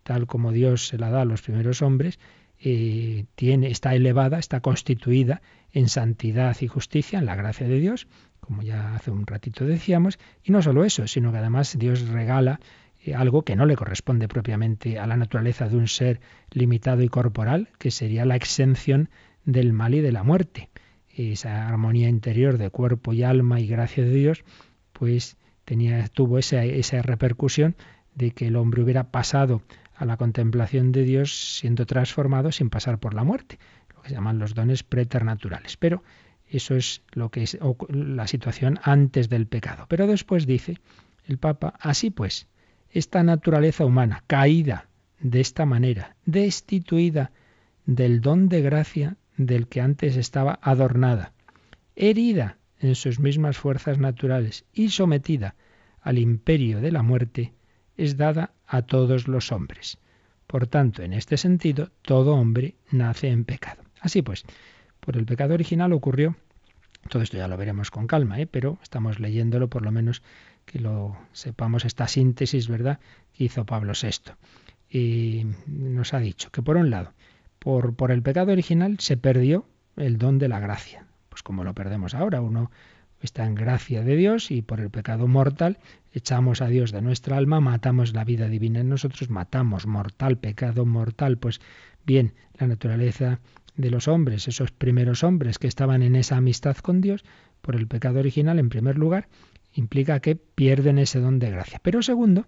tal como Dios se la da a los primeros hombres, eh, tiene, está elevada, está constituida en santidad y justicia, en la gracia de Dios, como ya hace un ratito decíamos, y no solo eso, sino que además Dios regala eh, algo que no le corresponde propiamente a la naturaleza de un ser limitado y corporal, que sería la exención del mal y de la muerte. Esa armonía interior de cuerpo y alma y gracia de Dios, pues tenía, tuvo esa, esa repercusión de que el hombre hubiera pasado a la contemplación de Dios siendo transformado sin pasar por la muerte, lo que se llaman los dones preternaturales. Pero eso es lo que es la situación antes del pecado. Pero después dice el Papa, así pues, esta naturaleza humana, caída de esta manera, destituida del don de gracia del que antes estaba adornada, herida en sus mismas fuerzas naturales y sometida al imperio de la muerte, es dada a todos los hombres. Por tanto, en este sentido, todo hombre nace en pecado. Así pues, por el pecado original ocurrió, todo esto ya lo veremos con calma, ¿eh? pero estamos leyéndolo por lo menos que lo sepamos esta síntesis, ¿verdad?, que hizo Pablo VI. Y nos ha dicho que por un lado, por, por el pecado original se perdió el don de la gracia. Pues como lo perdemos ahora, uno está en gracia de Dios y por el pecado mortal echamos a Dios de nuestra alma, matamos la vida divina en nosotros, matamos mortal, pecado mortal. Pues bien, la naturaleza de los hombres, esos primeros hombres que estaban en esa amistad con Dios, por el pecado original, en primer lugar, implica que pierden ese don de gracia. Pero segundo,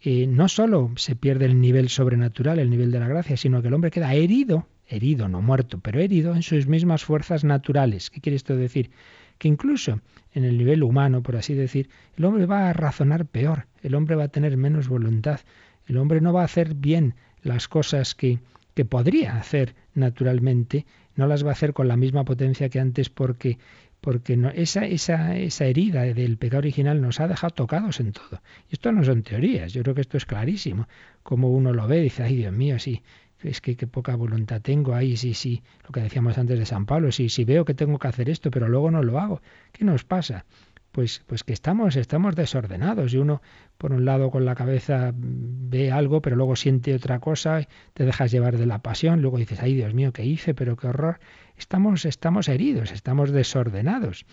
eh, no solo se pierde el nivel sobrenatural, el nivel de la gracia, sino que el hombre queda herido, herido, no muerto, pero herido en sus mismas fuerzas naturales. ¿Qué quiere esto decir? Que incluso en el nivel humano, por así decir, el hombre va a razonar peor, el hombre va a tener menos voluntad, el hombre no va a hacer bien las cosas que, que podría hacer naturalmente, no las va a hacer con la misma potencia que antes porque porque no, esa, esa, esa herida del pecado original nos ha dejado tocados en todo. Y esto no son teorías, yo creo que esto es clarísimo. Como uno lo ve, dice, ay Dios mío, sí, es que qué poca voluntad tengo ahí, sí, sí, lo que decíamos antes de San Pablo, sí, sí veo que tengo que hacer esto, pero luego no lo hago. ¿Qué nos pasa? Pues, pues que estamos, estamos desordenados y uno por un lado con la cabeza ve algo, pero luego siente otra cosa, te dejas llevar de la pasión, luego dices, ay Dios mío, ¿qué hice? Pero qué horror. Estamos, estamos heridos, estamos desordenados.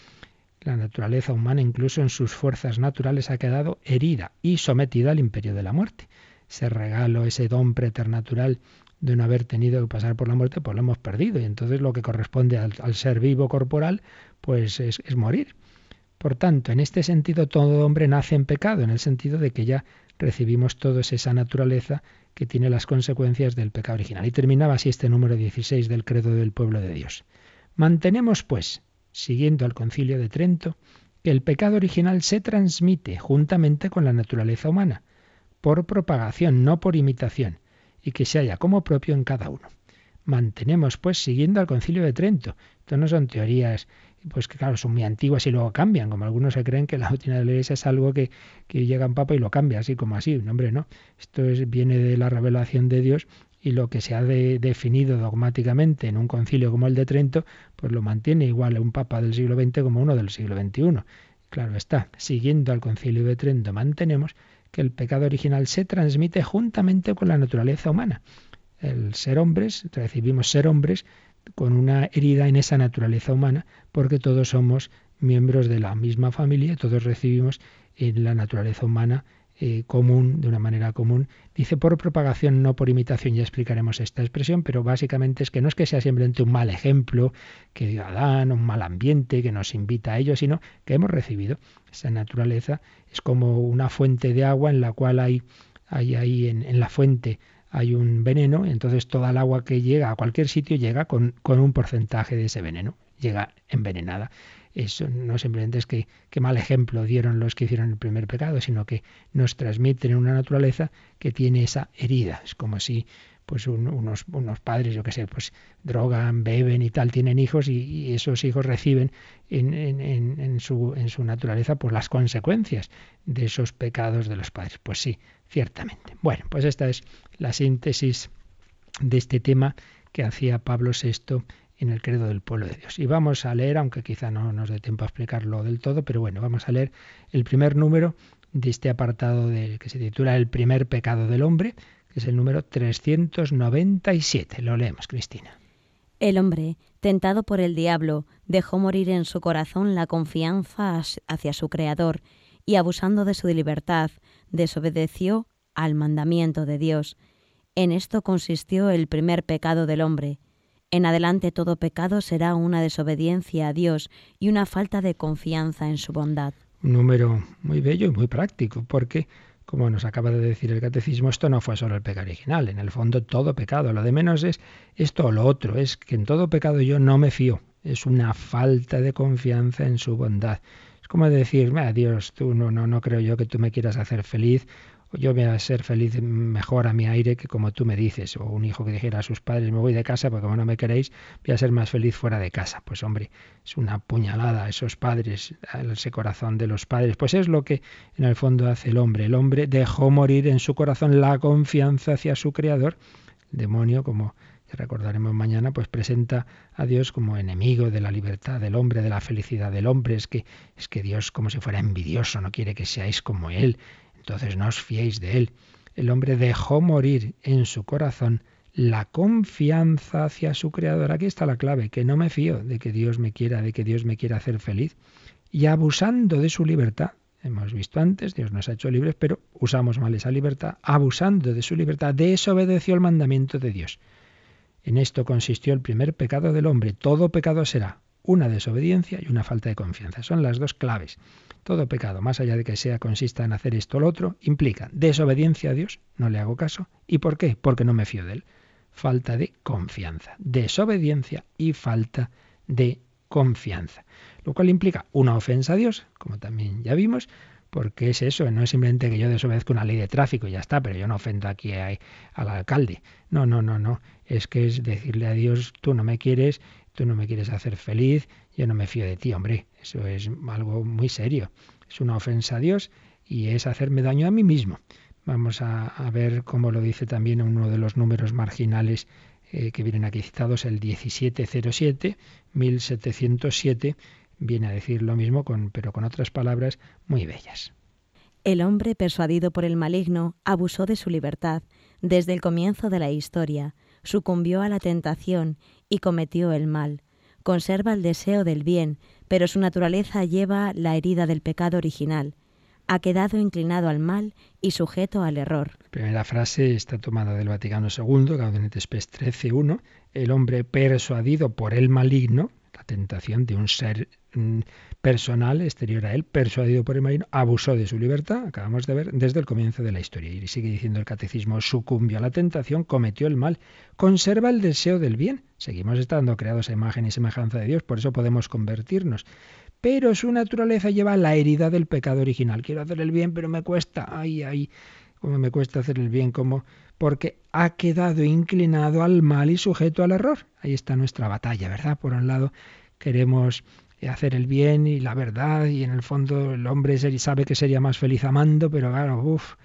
La naturaleza humana, incluso en sus fuerzas naturales, ha quedado herida y sometida al imperio de la muerte. Ese regalo, ese don preternatural de no haber tenido que pasar por la muerte, pues lo hemos perdido. Y entonces lo que corresponde al, ser vivo corporal, pues es, es morir. Por tanto, en este sentido, todo hombre nace en pecado, en el sentido de que ya recibimos todos esa naturaleza que tiene las consecuencias del pecado original. Y terminaba así este número 16 del credo del pueblo de Dios. Mantenemos, pues, siguiendo al concilio de Trento, que el pecado original se transmite juntamente con la naturaleza humana, por propagación, no por imitación, y que se halla como propio en cada uno. Mantenemos, pues, siguiendo al concilio de Trento. Esto no son teorías pues que claro, son muy antiguas y luego cambian, como algunos se creen que la doctrina de la Iglesia es algo que, que llega un papa y lo cambia, así como así. No, hombre, no. Esto es, viene de la revelación de Dios y lo que se ha definido dogmáticamente en un concilio como el de Trento, pues lo mantiene igual un papa del siglo XX como uno del siglo XXI. Claro está, siguiendo al concilio de Trento, mantenemos que el pecado original se transmite juntamente con la naturaleza humana. El ser hombres, recibimos ser hombres con una herida en esa naturaleza humana, porque todos somos miembros de la misma familia, todos recibimos en la naturaleza humana eh, común, de una manera común. Dice por propagación, no por imitación, ya explicaremos esta expresión, pero básicamente es que no es que sea simplemente un mal ejemplo, que dio Adán, un mal ambiente que nos invita a ello, sino que hemos recibido esa naturaleza. Es como una fuente de agua en la cual hay, hay ahí en, en la fuente hay un veneno, entonces toda el agua que llega a cualquier sitio llega con, con un porcentaje de ese veneno, llega envenenada. Eso no simplemente es que qué mal ejemplo dieron los que hicieron el primer pecado, sino que nos transmiten una naturaleza que tiene esa herida. Es como si pues unos, unos padres, yo qué sé, pues drogan, beben y tal, tienen hijos y, esos hijos reciben en, en, en, su, en su naturaleza pues las consecuencias de esos pecados de los padres. Pues sí, ciertamente. Bueno, pues esta es la síntesis de este tema que hacía Pablo VI en el credo del pueblo de Dios. Y vamos a leer, aunque quizá no nos dé tiempo a explicarlo del todo, pero bueno, vamos a leer el primer número de este apartado de, que se titula El primer pecado del hombre, que es el número 397. Lo leemos, Cristina. El hombre, tentado por el diablo, dejó morir en su corazón la confianza hacia su Creador y, abusando de su libertad, desobedeció al mandamiento de Dios. En esto consistió el primer pecado del hombre. En adelante todo pecado será una desobediencia a Dios y una falta de confianza en su bondad. Un número muy bello y muy práctico, porque como nos acaba de decir el catecismo, esto no fue solo el pecado original, en el fondo todo pecado. Lo de menos es esto o lo otro, es que en todo pecado yo no me fío, es una falta de confianza en su bondad. Es como decir, Dios, tú no, no, no creo yo que tú me quieras hacer feliz yo voy a ser feliz mejor a mi aire que como tú me dices, o un hijo que dijera a sus padres, me voy de casa porque como no me queréis, voy a ser más feliz fuera de casa. Pues hombre, es una puñalada a esos padres, a ese corazón de los padres. Pues es lo que en el fondo hace el hombre. El hombre dejó morir en su corazón la confianza hacia su creador. El demonio, como recordaremos mañana, pues presenta a Dios como enemigo de la libertad del hombre, de la felicidad del hombre. Es que, es que Dios como si fuera envidioso, no quiere que seáis como Él entonces no os fiéis de él. El hombre dejó morir en su corazón la confianza hacia su creador. Aquí está la clave, que no me fío de que Dios me quiera, de que Dios me quiera hacer feliz. Y abusando de su libertad, hemos visto antes, Dios nos ha hecho libres, pero usamos mal esa libertad, abusando de su libertad, desobedeció el mandamiento de Dios. En esto consistió el primer pecado del hombre. Todo pecado será una desobediencia y una falta de confianza. Son las dos claves. Todo pecado, más allá de que sea consista en hacer esto o lo otro, implica desobediencia a Dios, no le hago caso. ¿Y por qué? Porque no me fío de él. Falta de confianza. Desobediencia y falta de confianza. Lo cual implica una ofensa a Dios, como también ya vimos, porque es eso, no es simplemente que yo desobedezca una ley de tráfico y ya está, pero yo no ofendo aquí al alcalde. No, no, no, no. Es que es decirle a Dios, tú no me quieres, tú no me quieres hacer feliz, yo no me fío de ti, hombre. Eso es algo muy serio. Es una ofensa a Dios y es hacerme daño a mí mismo. Vamos a, ver cómo lo dice también uno de los números marginales eh, que vienen aquí citados, el 1707, 1707, viene a decir lo mismo, con, pero con otras palabras muy bellas. El hombre persuadido por el maligno abusó de su libertad desde el comienzo de la historia, sucumbió a la tentación y cometió el mal. Conserva el deseo del bien, pero su naturaleza lleva la herida del pecado original. Ha quedado inclinado al mal y sujeto al error. La primera frase está tomada del Vaticano II, Gaudium Spes 13.1. El hombre persuadido por el maligno, la tentación de un ser mm, personal exterior a él, persuadido por el marino, abusó de su libertad, acabamos de ver, desde el comienzo de la historia. Y sigue diciendo el catecismo, sucumbió a la tentación, cometió el mal, conserva el deseo del bien. Seguimos estando creados a imagen y semejanza de Dios, por eso podemos convertirnos. Pero su naturaleza lleva la herida del pecado original. Quiero hacer el bien, pero me cuesta, ay, ay, cómo me cuesta hacer el bien, como porque ha quedado inclinado al mal y sujeto al error. Ahí está nuestra batalla, ¿verdad? Por un lado, queremos hacer el bien y la verdad y en el fondo el hombre sabe que sería más feliz amando, pero claro, uff,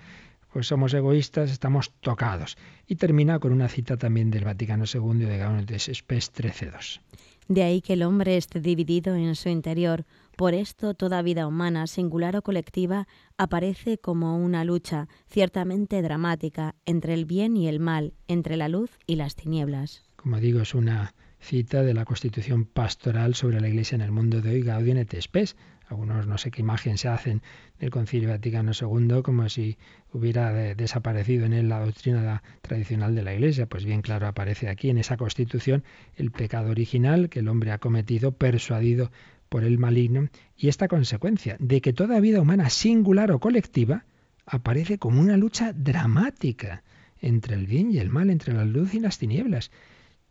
pues somos egoístas, estamos tocados. Y termina con una cita también del Vaticano II de de Spes 13.2. De ahí que el hombre esté dividido en su interior. Por esto toda vida humana, singular o colectiva, aparece como una lucha ciertamente dramática entre el bien y el mal, entre la luz y las tinieblas. Como digo, es una cita de la Constitución Pastoral sobre la Iglesia en el mundo de hoy, Gaudium et Spes. Algunos no sé qué imagen se hacen del Concilio Vaticano II como si hubiera desaparecido en él la doctrina tradicional de la Iglesia. Pues bien claro aparece aquí en esa Constitución el pecado original que el hombre ha cometido, persuadido por el maligno, y esta consecuencia de que toda vida humana, singular o colectiva, aparece como una lucha dramática entre el bien y el mal, entre la luz y las tinieblas.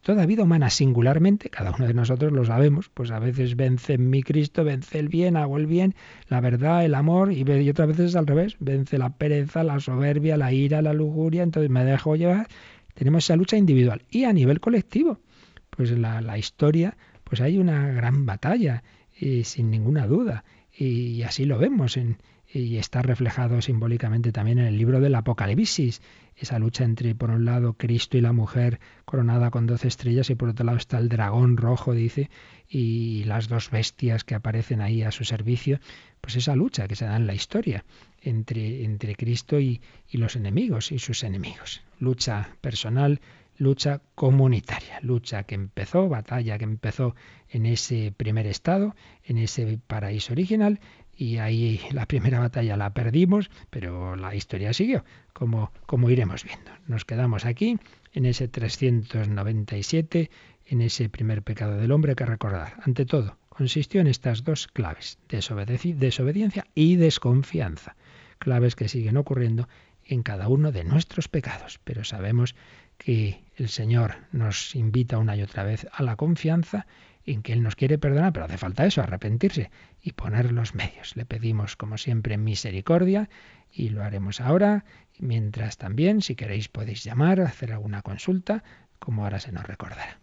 Toda vida humana singularmente, cada uno de nosotros lo sabemos, pues a veces vence en mi Cristo, vence el bien, hago el bien, la verdad, el amor, y, otras veces al revés, vence la pereza, la soberbia, la ira, la lujuria, entonces me dejo llevar. Tenemos esa lucha individual y a nivel colectivo. Pues la, la historia, pues hay una gran batalla, y sin ninguna duda, y así lo vemos en, y está reflejado simbólicamente también en el libro del Apocalipsis, esa lucha entre, por un lado, Cristo y la mujer coronada con doce estrellas y por otro lado está el dragón rojo, dice, y las dos bestias que aparecen ahí a su servicio, pues esa lucha que se da en la historia entre, entre Cristo y, y los enemigos y sus enemigos. Lucha personal, lucha comunitaria, lucha que empezó, batalla que empezó en ese primer estado, en ese paraíso original, y ahí la primera batalla la perdimos, pero la historia siguió, como, como iremos viendo. Nos quedamos aquí, en ese 397, en ese primer pecado del hombre que recordar. Ante todo, consistió en estas dos claves, desobediencia y desconfianza. claves que siguen ocurriendo en cada uno de nuestros pecados. Pero sabemos que el Señor nos invita una y otra vez a la confianza en que Él nos quiere perdonar, pero hace falta eso, arrepentirse y poner los medios. Le pedimos, como siempre, misericordia y lo haremos ahora. Mientras también, si queréis, podéis llamar, hacer alguna consulta, como ahora se nos recordará.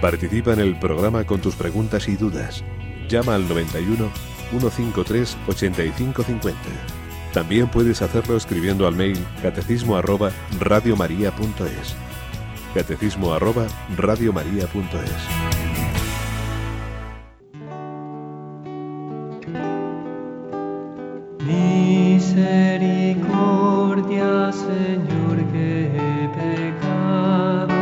Participa en el programa con tus preguntas y dudas. Llama al 91 153 8550. También puedes hacerlo escribiendo al mail catecismo radiomaria.es. Catecismo arroba radiomaria.es. Misericordia, Señor, que he pecado.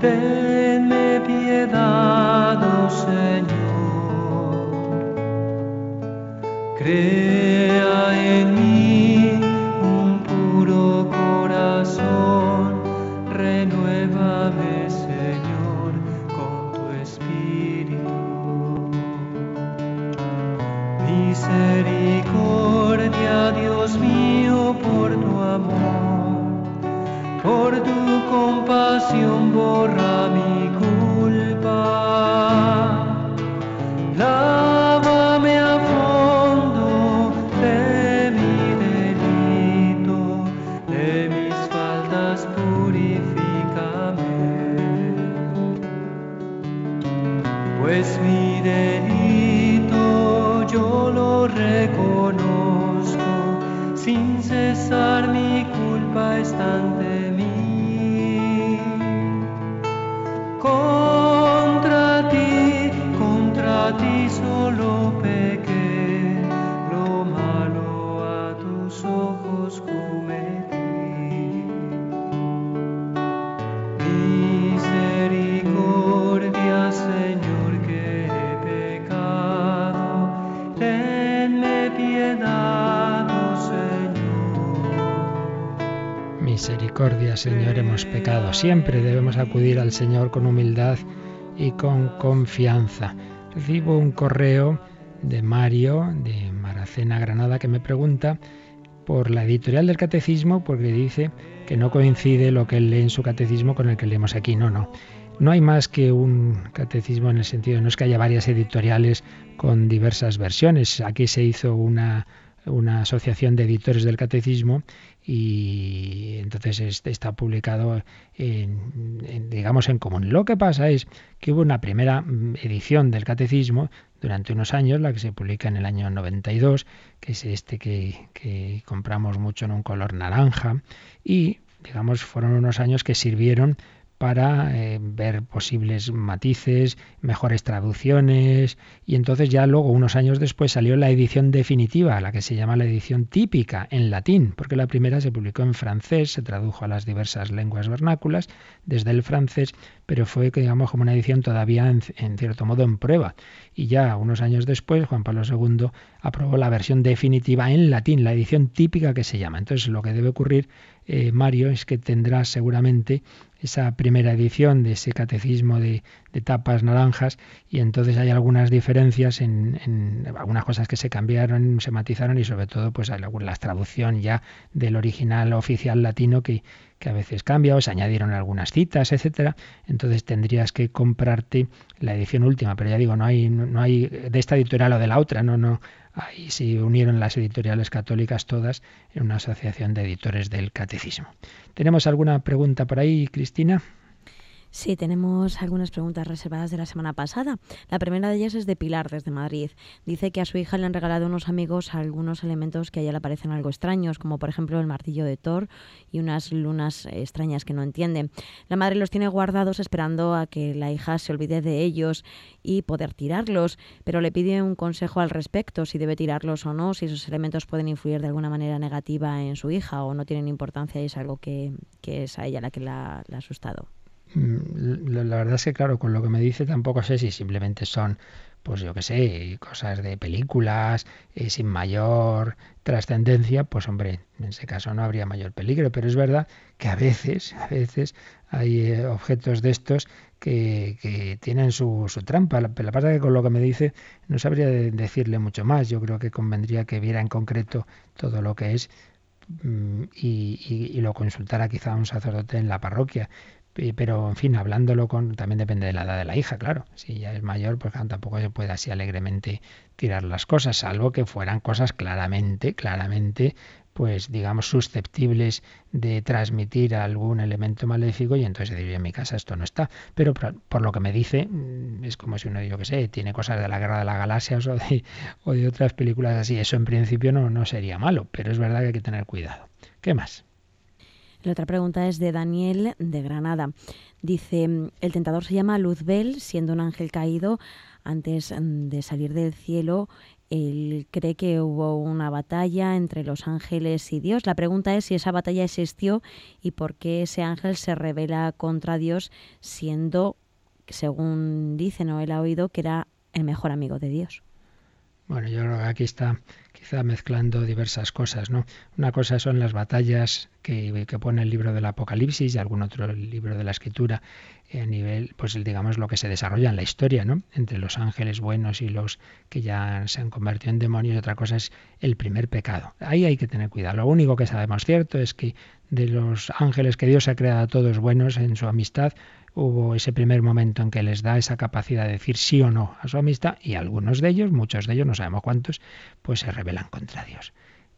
Tenme piedad, oh Señor. Crea Misericordia, Dios mío, por tu amor, por tu compasión borra mi culpa. Lávame lo Señor, hemos pecado. Siempre debemos acudir al Señor con humildad y con confianza. Recibo un correo de Mario, de Maracena, Granada, que me pregunta por la editorial del catecismo porque dice que no coincide lo que él lee en su catecismo con el que leemos aquí. No, no. No hay más que un catecismo en el sentido, no es que haya varias editoriales con diversas versiones. Aquí se hizo una, una asociación de editores del catecismo y entonces está publicado en, en, digamos en común. Lo que pasa es que hubo una primera mm, edición del catecismo durante unos años, la que se publica en el año 92, que es este que, que compramos mucho en un color naranja y digamos fueron unos años que sirvieron para eh, ver posibles matices, mejores traducciones y entonces ya luego unos años después salió la edición definitiva, la que se llama la edición típica en latín, porque la primera se publicó en francés, se tradujo a las diversas lenguas vernáculas desde el francés, pero fue digamos como una edición todavía en, en cierto modo en prueba y ya unos años después Juan Pablo II aprobó la versión definitiva en latín, la edición típica que se llama. Entonces lo que debe ocurrir eh, Mario es que tendrá seguramente esa primera edición de ese catecismo de, de tapas naranjas y entonces hay algunas diferencias en, en, algunas cosas que se cambiaron, se matizaron y sobre todo pues la traducción ya del original oficial latino que, que a veces cambia o se añadieron algunas citas, etcétera. Entonces tendrías que comprarte la edición última, pero ya digo, no hay no, no hay de esta editorial o de la otra, no no Ahí se unieron las editoriales católicas todas en una asociación de editores del catecismo. ¿Tenemos alguna pregunta por ahí, Cristina? Sí, tenemos algunas preguntas reservadas de la semana pasada. La primera de ellas es de Pilar, desde Madrid. Dice que a su hija le han regalado unos amigos algunos elementos que a ella le parecen algo extraños, como por ejemplo el martillo de Thor y unas lunas extrañas que no entiende. La madre los tiene guardados esperando a que la hija se olvide de ellos y poder tirarlos, pero le pide un consejo al respecto, si debe tirarlos o no, si esos elementos pueden influir de alguna manera negativa en su hija o no tienen importancia y es algo que, que es a ella la que la, la ha asustado la verdad es que, claro, con lo que me dice tampoco sé si simplemente son, pues yo qué sé, cosas de películas eh, sin mayor trascendencia, pues hombre, en ese caso no habría mayor peligro, pero es verdad que a veces, a veces hay eh, objetos de estos que, tienen su, su trampa. La, la pasa que con lo que me dice no sabría decirle mucho más. Yo creo que convendría que viera en concreto todo lo que es mm, y, y, lo consultara quizá un sacerdote en la parroquia. Pero, en fin, hablándolo con. También depende de la edad de la hija, claro. Si ya es mayor, pues tampoco se puede así alegremente tirar las cosas, salvo que fueran cosas claramente, claramente pues digamos susceptibles de transmitir algún elemento maléfico y entonces diría en mi casa esto no está pero por, lo que me dice mm, es como si uno yo que sé tiene cosas de la guerra de las galaxias o de, o de otras películas así eso en principio no, no sería malo pero es verdad que hay que tener cuidado ¿qué más? La otra pregunta es de Daniel de Granada. Dice, el tentador se llama Luzbel, siendo un ángel caído, antes mm, de salir del cielo, él cree que hubo una batalla entre los ángeles y Dios. La pregunta es si esa batalla existió y por qué ese ángel se revela contra Dios siendo, según dice, no él ha oído, que era el mejor amigo de Dios. Bueno, yo creo que aquí está quizá mezclando diversas cosas, ¿no? Una cosa son las batallas que, que pone el libro del Apocalipsis y algún otro libro de la Escritura a nivel, pues digamos, lo que se desarrolla en la historia, ¿no? Entre los ángeles buenos y los que ya se han convertido en demonios, y otra cosa es el primer pecado. Ahí hay que tener cuidado. Lo único que sabemos cierto es que de los ángeles que Dios ha creado a todos buenos en su amistad, hubo ese primer momento en que les da esa capacidad de decir sí o no a su amistad y algunos de ellos, muchos de ellos, no sabemos cuántos, pues se rebelan contra Dios.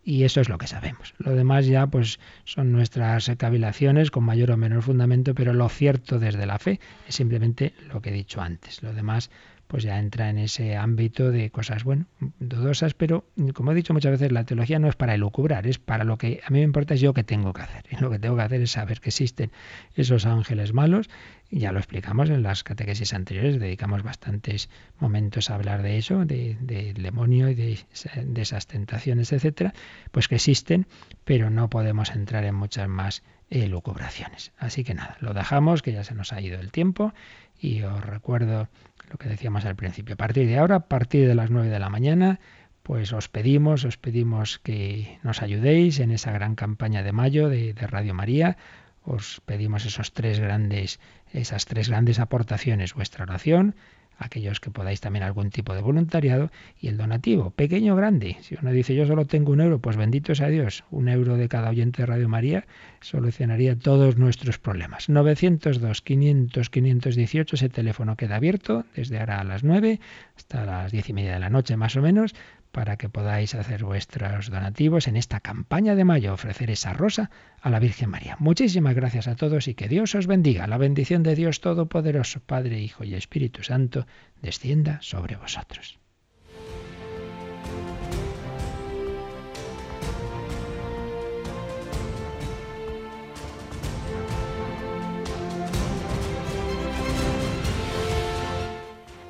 Y eso es lo que sabemos. Lo demás ya pues son nuestras cavilaciones con mayor o menor fundamento, pero lo cierto desde la fe es simplemente lo que he dicho antes. Lo demás pues ya entra en ese ámbito de cosas, bueno, dudosas, pero como he dicho muchas veces, la teología no es para elucubrar, es para lo que a mí me importa es yo que tengo que hacer. Y lo que tengo que hacer es saber que existen esos ángeles malos, ya lo explicamos en las catequesis anteriores, dedicamos bastantes momentos a hablar de eso, del de demonio y de, de esas tentaciones, etcétera, pues que existen, pero no podemos entrar en muchas más elucubraciones. Así que nada, lo dejamos, que ya se nos ha ido el tiempo, y os recuerdo lo que decíamos al principio. A partir de ahora, a partir de las 9 de la mañana, pues os pedimos, os pedimos que nos ayudéis en esa gran campaña de mayo de, de Radio María. Os pedimos esos tres grandes, esas tres grandes aportaciones, vuestra oración, aquellos que podáis también algún tipo de voluntariado y el donativo, pequeño o grande. Si uno dice yo solo tengo un euro, pues bendito sea Dios, un euro de cada oyente de Radio María solucionaría todos nuestros problemas. 902 500 518, ese teléfono queda abierto desde ahora a las 9 hasta las diez y media de la noche más o menos para que podáis hacer vuestros donativos en esta campaña de mayo, ofrecer esa rosa a la Virgen María. Muchísimas gracias a todos y que Dios os bendiga. La bendición de Dios Todopoderoso, Padre, Hijo y Espíritu Santo, descienda sobre vosotros.